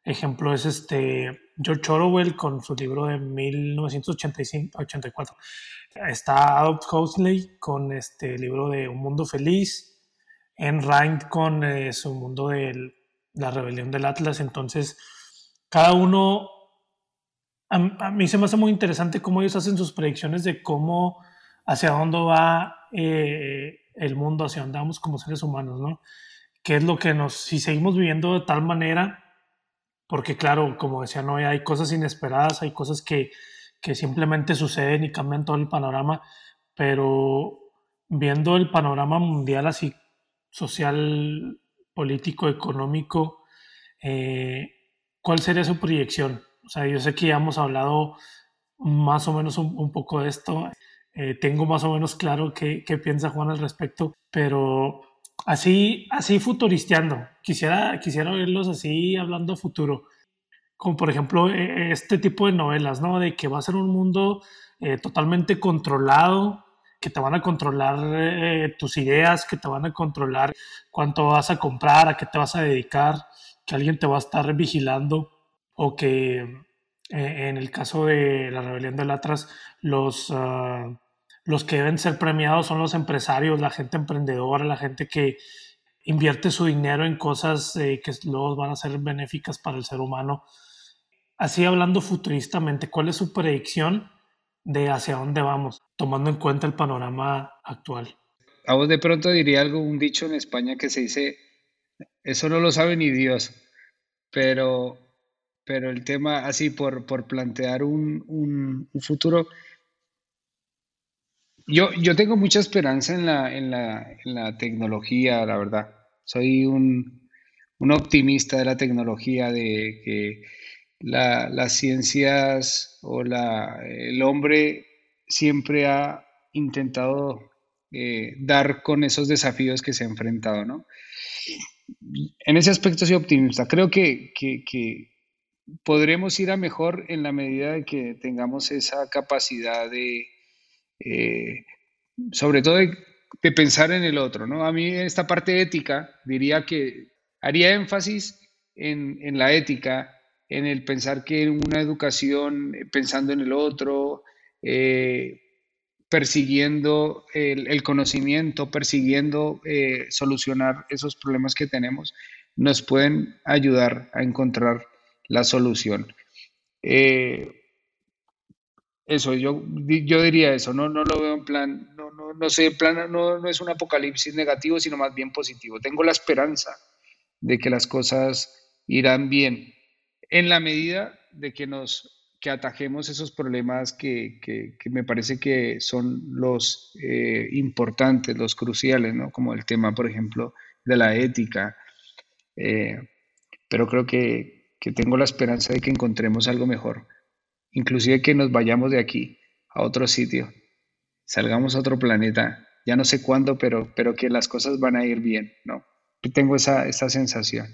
Ejemplo es este George Orwell con su libro de 1984. Está Adolf Huxley con este libro de Un Mundo Feliz. En Rind con eh, su mundo de la rebelión del Atlas. Entonces, cada uno, a, mí se me hace muy interesante cómo ellos hacen sus predicciones de cómo, hacia dónde va eh, el mundo, hacia dónde vamos como seres humanos, ¿no? ¿Qué es lo que nos, si seguimos viviendo de tal manera, porque claro, como decía Noé, hay cosas inesperadas, hay cosas que, que simplemente suceden y cambian todo el panorama, pero viendo el panorama mundial así, social, político, económico, eh, ¿cuál sería su proyección? O sea, yo sé que ya hemos hablado más o menos un, poco de esto. Eh, tengo más o menos claro qué, piensa Juan al respecto, pero así, así futuristeando, quisiera, quisiera verlos así hablando futuro, como por ejemplo e, e, este tipo de novelas, ¿no? De que va a ser un mundo eh, totalmente controlado, que te van a controlar eh, tus ideas, que te van a controlar cuánto vas a comprar, a qué te vas a dedicar, que alguien te va a estar vigilando o que Eh, en el caso de la rebelión del Atlas, los, ah, los que deben ser premiados son los empresarios, la gente emprendedora, la gente que invierte su dinero en cosas eh, que luego van a ser benéficas para el ser humano. Así hablando futuristamente, ¿cuál es su predicción de hacia dónde vamos, tomando en cuenta el panorama actual? A vos de pronto diría algo, un dicho en España que se dice, eso no lo sabe ni Dios, pero, pero el tema así por, por plantear un, un, futuro, yo, yo tengo mucha esperanza en la, en la, la tecnología, la verdad. Soy un, un optimista de la tecnología, de que las ciencias o la, el hombre siempre ha intentado eh, dar con esos desafíos que se ha enfrentado, ¿no? En ese aspecto soy optimista. Creo que, podremos ir a mejor en la medida de que tengamos esa capacidad de, eh, sobre todo de, pensar en el otro, ¿no? A mí esta parte ética diría que haría énfasis en, en la ética en el pensar que una educación eh, pensando en el otro, eh, persiguiendo el, conocimiento, persiguiendo eh, solucionar esos problemas que tenemos, nos pueden ayudar a encontrar la solución. eso, yo, yo diría eso, no, no lo veo en plan, no, no, no sé, en plan, no, no es un apocalipsis negativo, sino más bien positivo. Tengo la esperanza de que las cosas irán bien en la medida de que nos que atajemos esos problemas que, me parece que son los eh, importantes, los cruciales, ¿no? como el tema, por ejemplo, de la ética. Eh, pero creo que, que tengo la esperanza de que encontremos algo mejor, inclusive que nos vayamos de aquí a otro sitio, salgamos a otro planeta, ya no sé cuándo, pero, pero que las cosas van a ir bien, ¿no? Tengo esa, esa sensación.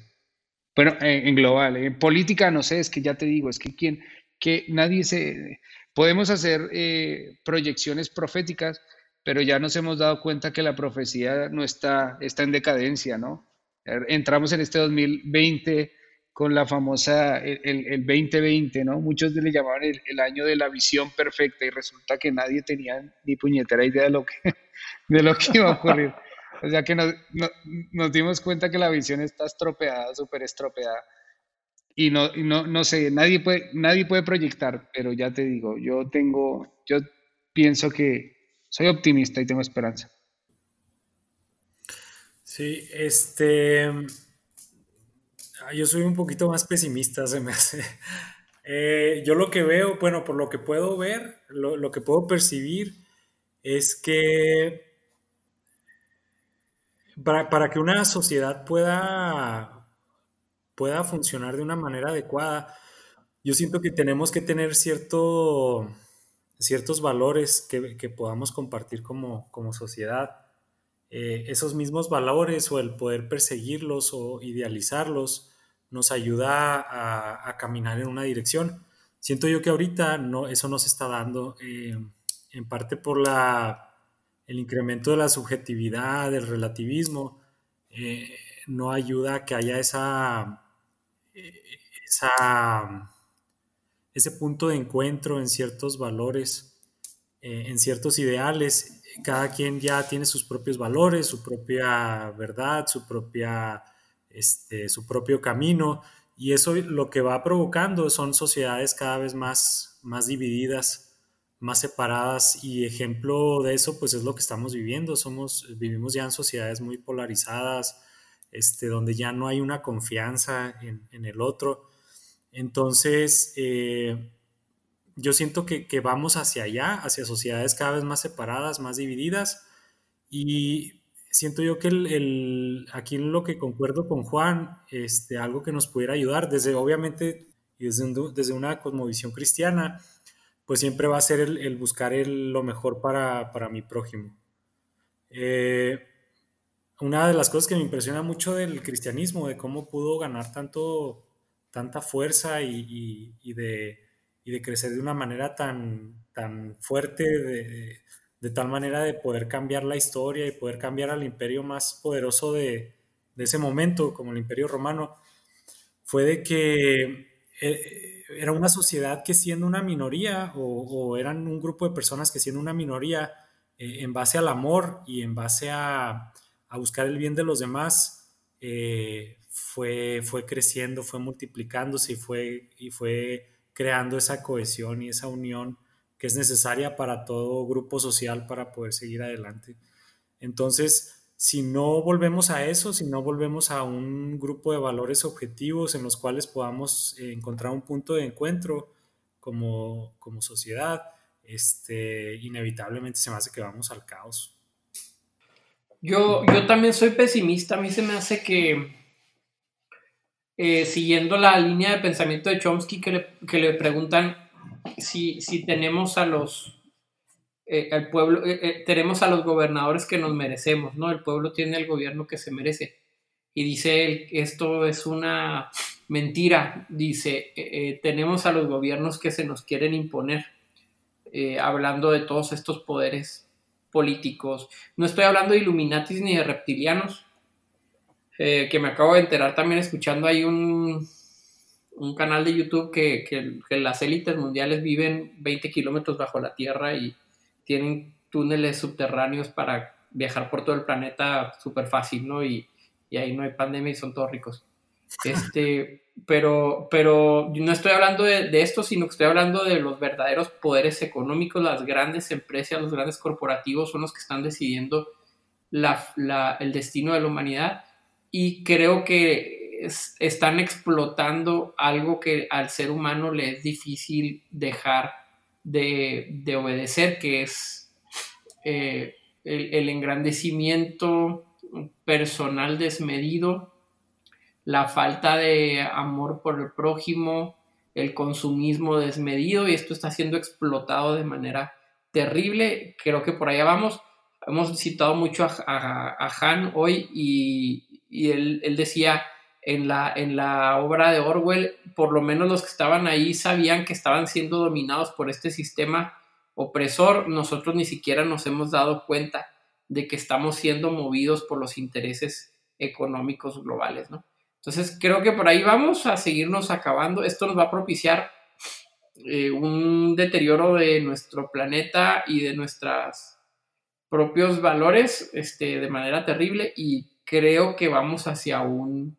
Bueno, en, global, en política no sé, es que ya te digo, es que quien, que nadie se, podemos hacer eh, proyecciones proféticas, pero ya nos hemos dado cuenta que la profecía no está, está en decadencia, ¿no? Er, entramos en este 2020 con la famosa, el, el 2020, ¿no? Muchos le llamaban el, el, año de la visión perfecta y resulta que nadie tenía ni puñetera idea de lo que, de lo que iba a ocurrir. O sea que nos, nos dimos cuenta que la visión está estropeada, súper estropeada. Y no, no, no sé, nadie puede, nadie puede proyectar, pero ya te digo, yo tengo, yo pienso que soy optimista y tengo esperanza. Sí, este, yo soy un poquito más pesimista, se me hace. Eh, yo lo que veo, bueno, por lo que puedo ver, lo, lo que puedo percibir es que para, que una sociedad pueda, pueda funcionar de una manera adecuada, yo siento que tenemos que tener cierto, ciertos valores que, podamos compartir como, sociedad. Eh, esos mismos valores o el poder perseguirlos o idealizarlos nos ayuda a, caminar en una dirección. Siento yo que ahorita no, eso no se está dando, eh, en parte por la el incremento de la subjetividad, del relativismo, eh, no ayuda a que haya esa, eh, ese punto de encuentro en ciertos valores, eh, en ciertos ideales. Cada quien ya tiene sus propios valores, su propia verdad, su, propia, este, su propio camino, y eso lo que va provocando son sociedades cada vez más, más divididas más separadas y ejemplo de eso pues es lo que estamos viviendo somos vivimos ya en sociedades muy polarizadas este donde ya no hay una confianza en, el otro entonces eh, yo siento que, vamos hacia allá hacia sociedades cada vez más separadas más divididas y siento yo que el, aquí lo que concuerdo con Juan este algo que nos pudiera ayudar desde obviamente desde, desde una cosmovisión cristiana pues siempre va a ser el, buscar lo mejor para, mi prójimo. Eh, una de las cosas que me impresiona mucho del cristianismo, de cómo pudo ganar tanto, tanta fuerza y, de, crecer de una manera tan, tan fuerte, de, tal manera de poder cambiar la historia y poder cambiar al imperio más poderoso de, ese momento, como el imperio romano, fue de que... Eh, era una sociedad que siendo una minoría o, eran un grupo de personas que siendo una minoría eh, en base al amor y en base a, buscar el bien de los demás, eh, fue, fue creciendo, fue multiplicándose y fue, y fue creando esa cohesión y esa unión que es necesaria para todo grupo social para poder seguir adelante. Entonces, si no volvemos a eso, si no volvemos a un grupo de valores objetivos en los cuales podamos eh, encontrar un punto de encuentro como, como sociedad, este, inevitablemente se me hace que vamos al caos. Yo, yo también soy pesimista, a mí se me hace que, eh, siguiendo la línea de pensamiento de Chomsky, que le, preguntan si, si tenemos a los eh, pueblo, eh, tenemos a los gobernadores que nos merecemos, ¿no? El pueblo tiene el gobierno que se merece. Y dice él, esto es una mentira, dice, tenemos a los gobiernos que se nos quieren imponer, hablando de todos estos poderes políticos. No estoy hablando de Illuminatis ni de reptilianos, que me acabo de enterar también escuchando ahí un, un canal de YouTube que, que las élites mundiales viven 20 kilómetros bajo la tierra y tienen túneles subterráneos para viajar por todo el planeta súper fácil, ¿no? Y, ahí no hay pandemia y son todos ricos. Este, pero, pero no estoy hablando de, esto, sino que estoy hablando de los verdaderos poderes económicos, las grandes empresas, los grandes corporativos son los que están decidiendo el destino de la humanidad. Y creo que están explotando algo que al ser humano le es difícil dejar de, obedecer, que es eh, el, engrandecimiento personal desmedido, la falta de amor por el prójimo, el consumismo desmedido, y esto está siendo explotado de manera terrible. Creo que por allá vamos. Hemos citado mucho a, Han hoy y, él, él decía, en la, en la obra de Orwell, por lo menos los que estaban ahí sabían que estaban siendo dominados por este sistema opresor. Nosotros ni siquiera nos hemos dado cuenta de que estamos siendo movidos por los intereses económicos globales, ¿no? Entonces creo que por ahí vamos a seguirnos acabando. Esto nos va a propiciar eh, un deterioro de nuestro planeta y de nuestros propios valores este, de manera terrible y creo que vamos hacia un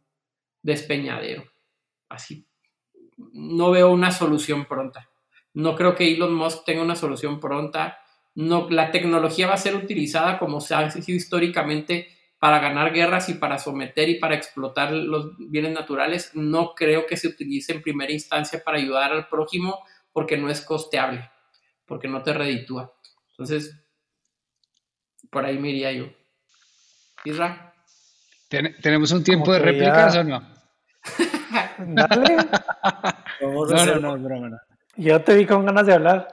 despeñadero. Así. No veo una solución pronta. No creo que Elon Musk tenga una solución pronta. No, la tecnología va a ser utilizada como se ha sido históricamente para ganar guerras y para someter y para explotar los bienes naturales. No creo que se utilice en primera instancia para ayudar al prójimo porque no es costeable, porque no te reditúa. Entonces, por ahí me iría yo. Isra. ¿Tenemos un tiempo de réplicas o no? Dale. no, no, no, Yo te vi con ganas de hablar.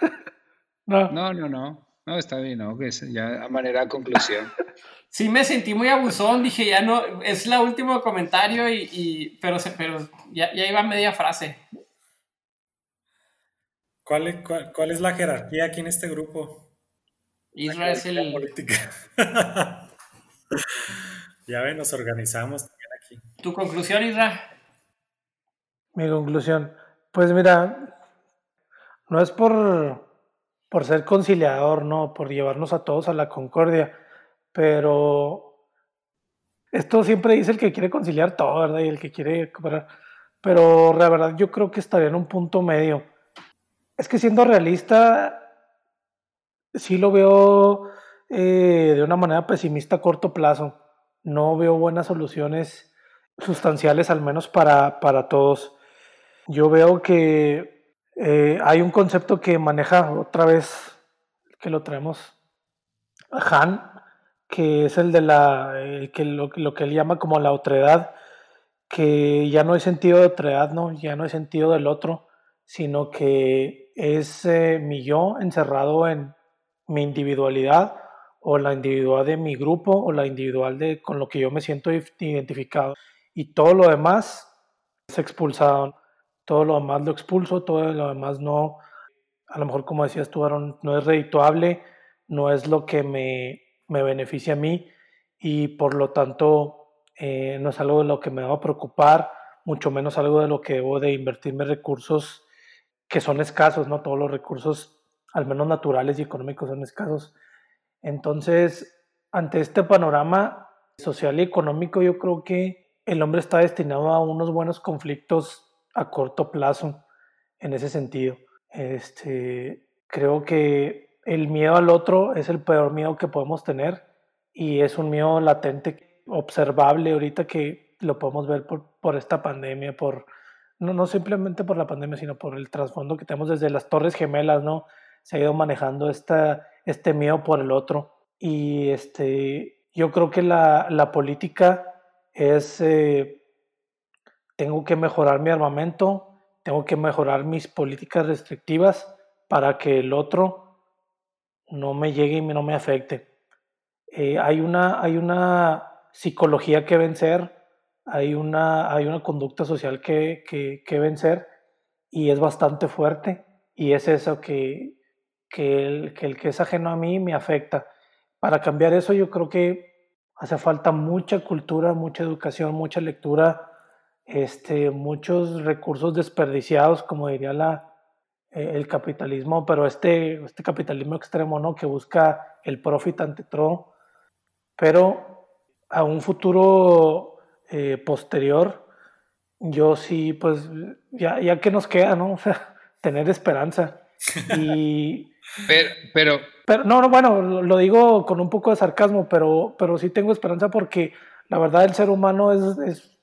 no. no, no, no. No, está bien, ¿no? Que es ya a manera de conclusión. Sí, me sentí muy abusón, dije, ya no, es la último comentario, y, pero, pero ya, ya iba media frase. ¿Cuál es, cuál, es la jerarquía aquí en este grupo? Israel es el... Política. Ya ven, nos organizamos también aquí. ¿Tu conclusión, Isra? Mi conclusión. Pues mira, no es por, por ser conciliador, no, por llevarnos a todos a la concordia, pero esto siempre dice el que quiere conciliar todo, ¿verdad? Y el que quiere recuperar. Pero la verdad yo creo que estaría en un punto medio. Es que siendo realista, sí lo veo eh, de una manera pesimista a corto plazo no veo buenas soluciones sustanciales, al menos para, para todos. Yo veo que eh, hay un concepto que maneja otra vez, que lo traemos, Han, que es el de la, que lo, que él llama como la otredad, que ya no hay sentido de otredad, ¿no? ya no hay sentido del otro, sino que es eh, mi yo encerrado en mi individualidad o la individual de mi grupo o la individual de con lo que yo me siento identificado. Y todo lo demás es expulsado. Todo lo demás lo expulso, todo lo demás no, a lo mejor como decías tú, Aaron, no es redituable, no es lo que me, me beneficia a mí y por lo tanto eh, no es algo de lo que me va a preocupar mucho menos algo de lo que debo de invertirme recursos que son escasos, ¿no? Todos los recursos, al menos naturales y económicos, son escasos. Entonces, ante este panorama social y económico, yo creo que el hombre está destinado a unos buenos conflictos a corto plazo en ese sentido. Este, creo que el miedo al otro es el peor miedo que podemos tener y es un miedo latente, observable ahorita que lo podemos ver por, por esta pandemia, por no, no simplemente por la pandemia, sino por el trasfondo que tenemos desde las Torres Gemelas, ¿no? Se ha ido manejando esta, este miedo por el otro. Y este, yo creo que la, la política es, eh, tengo que mejorar mi armamento, tengo que mejorar mis políticas restrictivas para que el otro no me llegue y no me afecte. Eh, hay, una, hay una psicología que vencer, hay una, hay una conducta social que, que, vencer y es bastante fuerte y es eso que, el, que el que es ajeno a mí me afecta. Para cambiar eso yo creo que hace falta mucha cultura, mucha educación, mucha lectura, este, muchos recursos desperdiciados, como diría la, eh, el capitalismo, pero este, este capitalismo extremo, ¿no? Que busca el profit ante todo, pero a un futuro eh, posterior, yo sí, pues, ya, ya que nos queda, ¿no? O sea, tener esperanza. Y... pero, pero, pero, no, no, bueno, lo digo con un poco de sarcasmo, pero, pero sí tengo esperanza porque la verdad el ser humano es, es,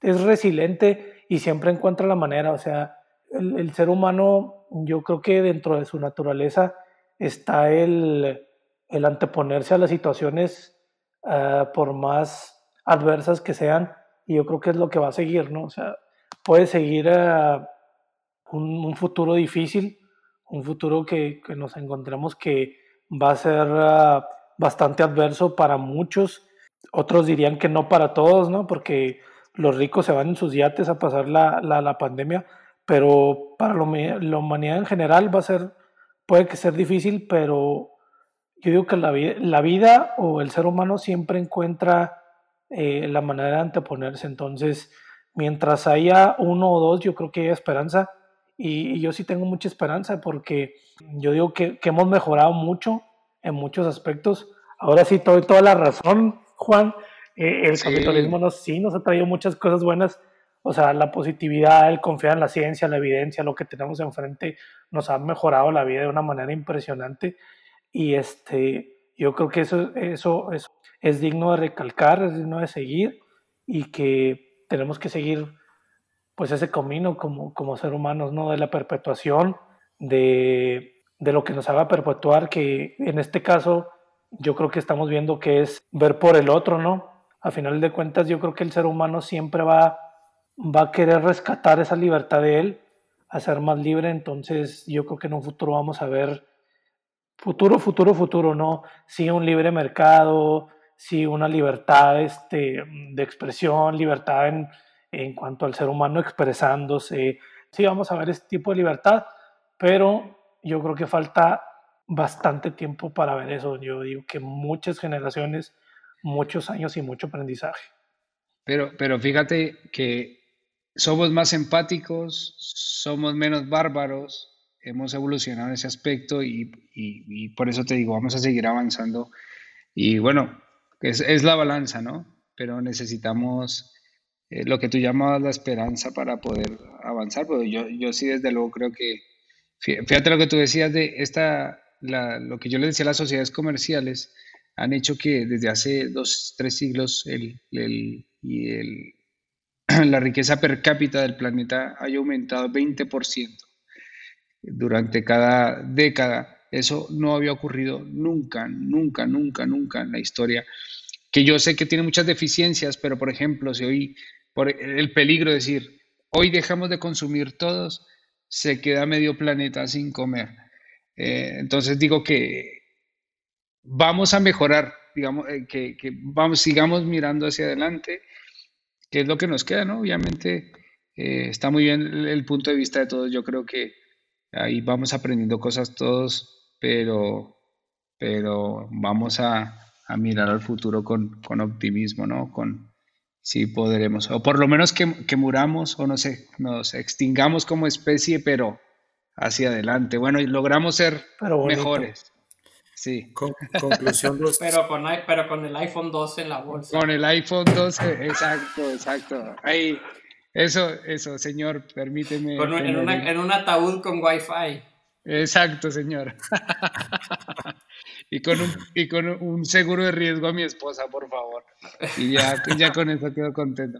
es resiliente y siempre encuentra la manera, o sea, el, ser humano, yo creo que dentro de su naturaleza está el, el anteponerse a las situaciones uh, por más adversas que sean, y yo creo que es lo que va a seguir, ¿no? O sea, puede seguir uh, un, futuro difícil, un futuro que, nos encontremos que va a ser uh, bastante adverso para muchos, otros dirían que no para todos, ¿no? Porque los ricos se van en sus yates a pasar la, la pandemia, pero para la humanidad en general va a ser, puede que ser difícil, pero yo digo que la, la vida o el ser humano siempre encuentra eh, la manera de anteponerse, entonces mientras haya uno o dos, yo creo que hay esperanza y, yo sí tengo mucha esperanza porque yo digo que, que hemos mejorado mucho en muchos aspectos. Ahora sí, doy toda la razón, Juan. Eh, el capitalismo nos, sí nos ha traído muchas cosas buenas, o sea, la positividad, el confiar en la ciencia, la evidencia, lo que tenemos enfrente, nos ha mejorado la vida de una manera impresionante. Y este, yo creo que eso, eso, es digno de recalcar, es digno de seguir y que tenemos que seguir pues ese camino como, como ser humanos, ¿no? De la perpetuación, de, de lo que nos haga perpetuar, que en este caso yo creo que estamos viendo que es ver por el otro, ¿no? A final de cuentas yo creo que el ser humano siempre va va a querer rescatar esa libertad de él, a ser más libre, entonces yo creo que en un futuro vamos a ver futuro, futuro, futuro, ¿no? Sí, un libre mercado, sí, una libertad este, de expresión, libertad en, en cuanto al ser humano expresándose, sí, vamos a ver ese tipo de libertad, pero yo creo que falta bastante tiempo para ver eso. Yo digo que muchas generaciones, muchos años y mucho aprendizaje. Pero, pero fíjate que somos más empáticos, somos menos bárbaros, hemos evolucionado en ese aspecto y, por eso te digo, vamos a seguir avanzando. Y bueno, es, es la balanza, ¿no? Pero necesitamos eh, lo que tú llamabas la esperanza para poder avanzar, pero yo, yo sí desde luego creo que, fíjate lo que tú decías de esta, lo que yo le decía a las sociedades comerciales, han hecho que desde hace dos, tres siglos el, el, y el, la riqueza per cápita del planeta haya aumentado 20% durante cada década. Eso no había ocurrido nunca, nunca, nunca, nunca en la historia. Que yo sé que tiene muchas deficiencias, pero por ejemplo, si hoy, por el peligro de decir, hoy dejamos de consumir todos, se queda medio planeta sin comer. Eh, entonces digo que vamos a mejorar, digamos, eh, que, que, vamos, sigamos mirando hacia adelante que es lo que nos queda, ¿no? Obviamente eh, está muy bien el, punto de vista de todos, yo creo que ahí vamos aprendiendo cosas todos, pero, pero vamos a, mirar al futuro con, optimismo, ¿no? Con, sí podremos, o por lo menos que, que muramos, o no sé, nos extingamos como especie, pero hacia adelante. Bueno, y logramos ser mejores. Sí. conclusión. pero, con, pero con el iPhone 12 en la bolsa. Con el iPhone 12, exacto, exacto. Ahí, eso, eso, señor, permíteme. en, en, un ataúd con Wi-Fi. Exacto, señor. y, con un, y con un seguro de riesgo a mi esposa, por favor. Y ya, ya con eso quedo contento.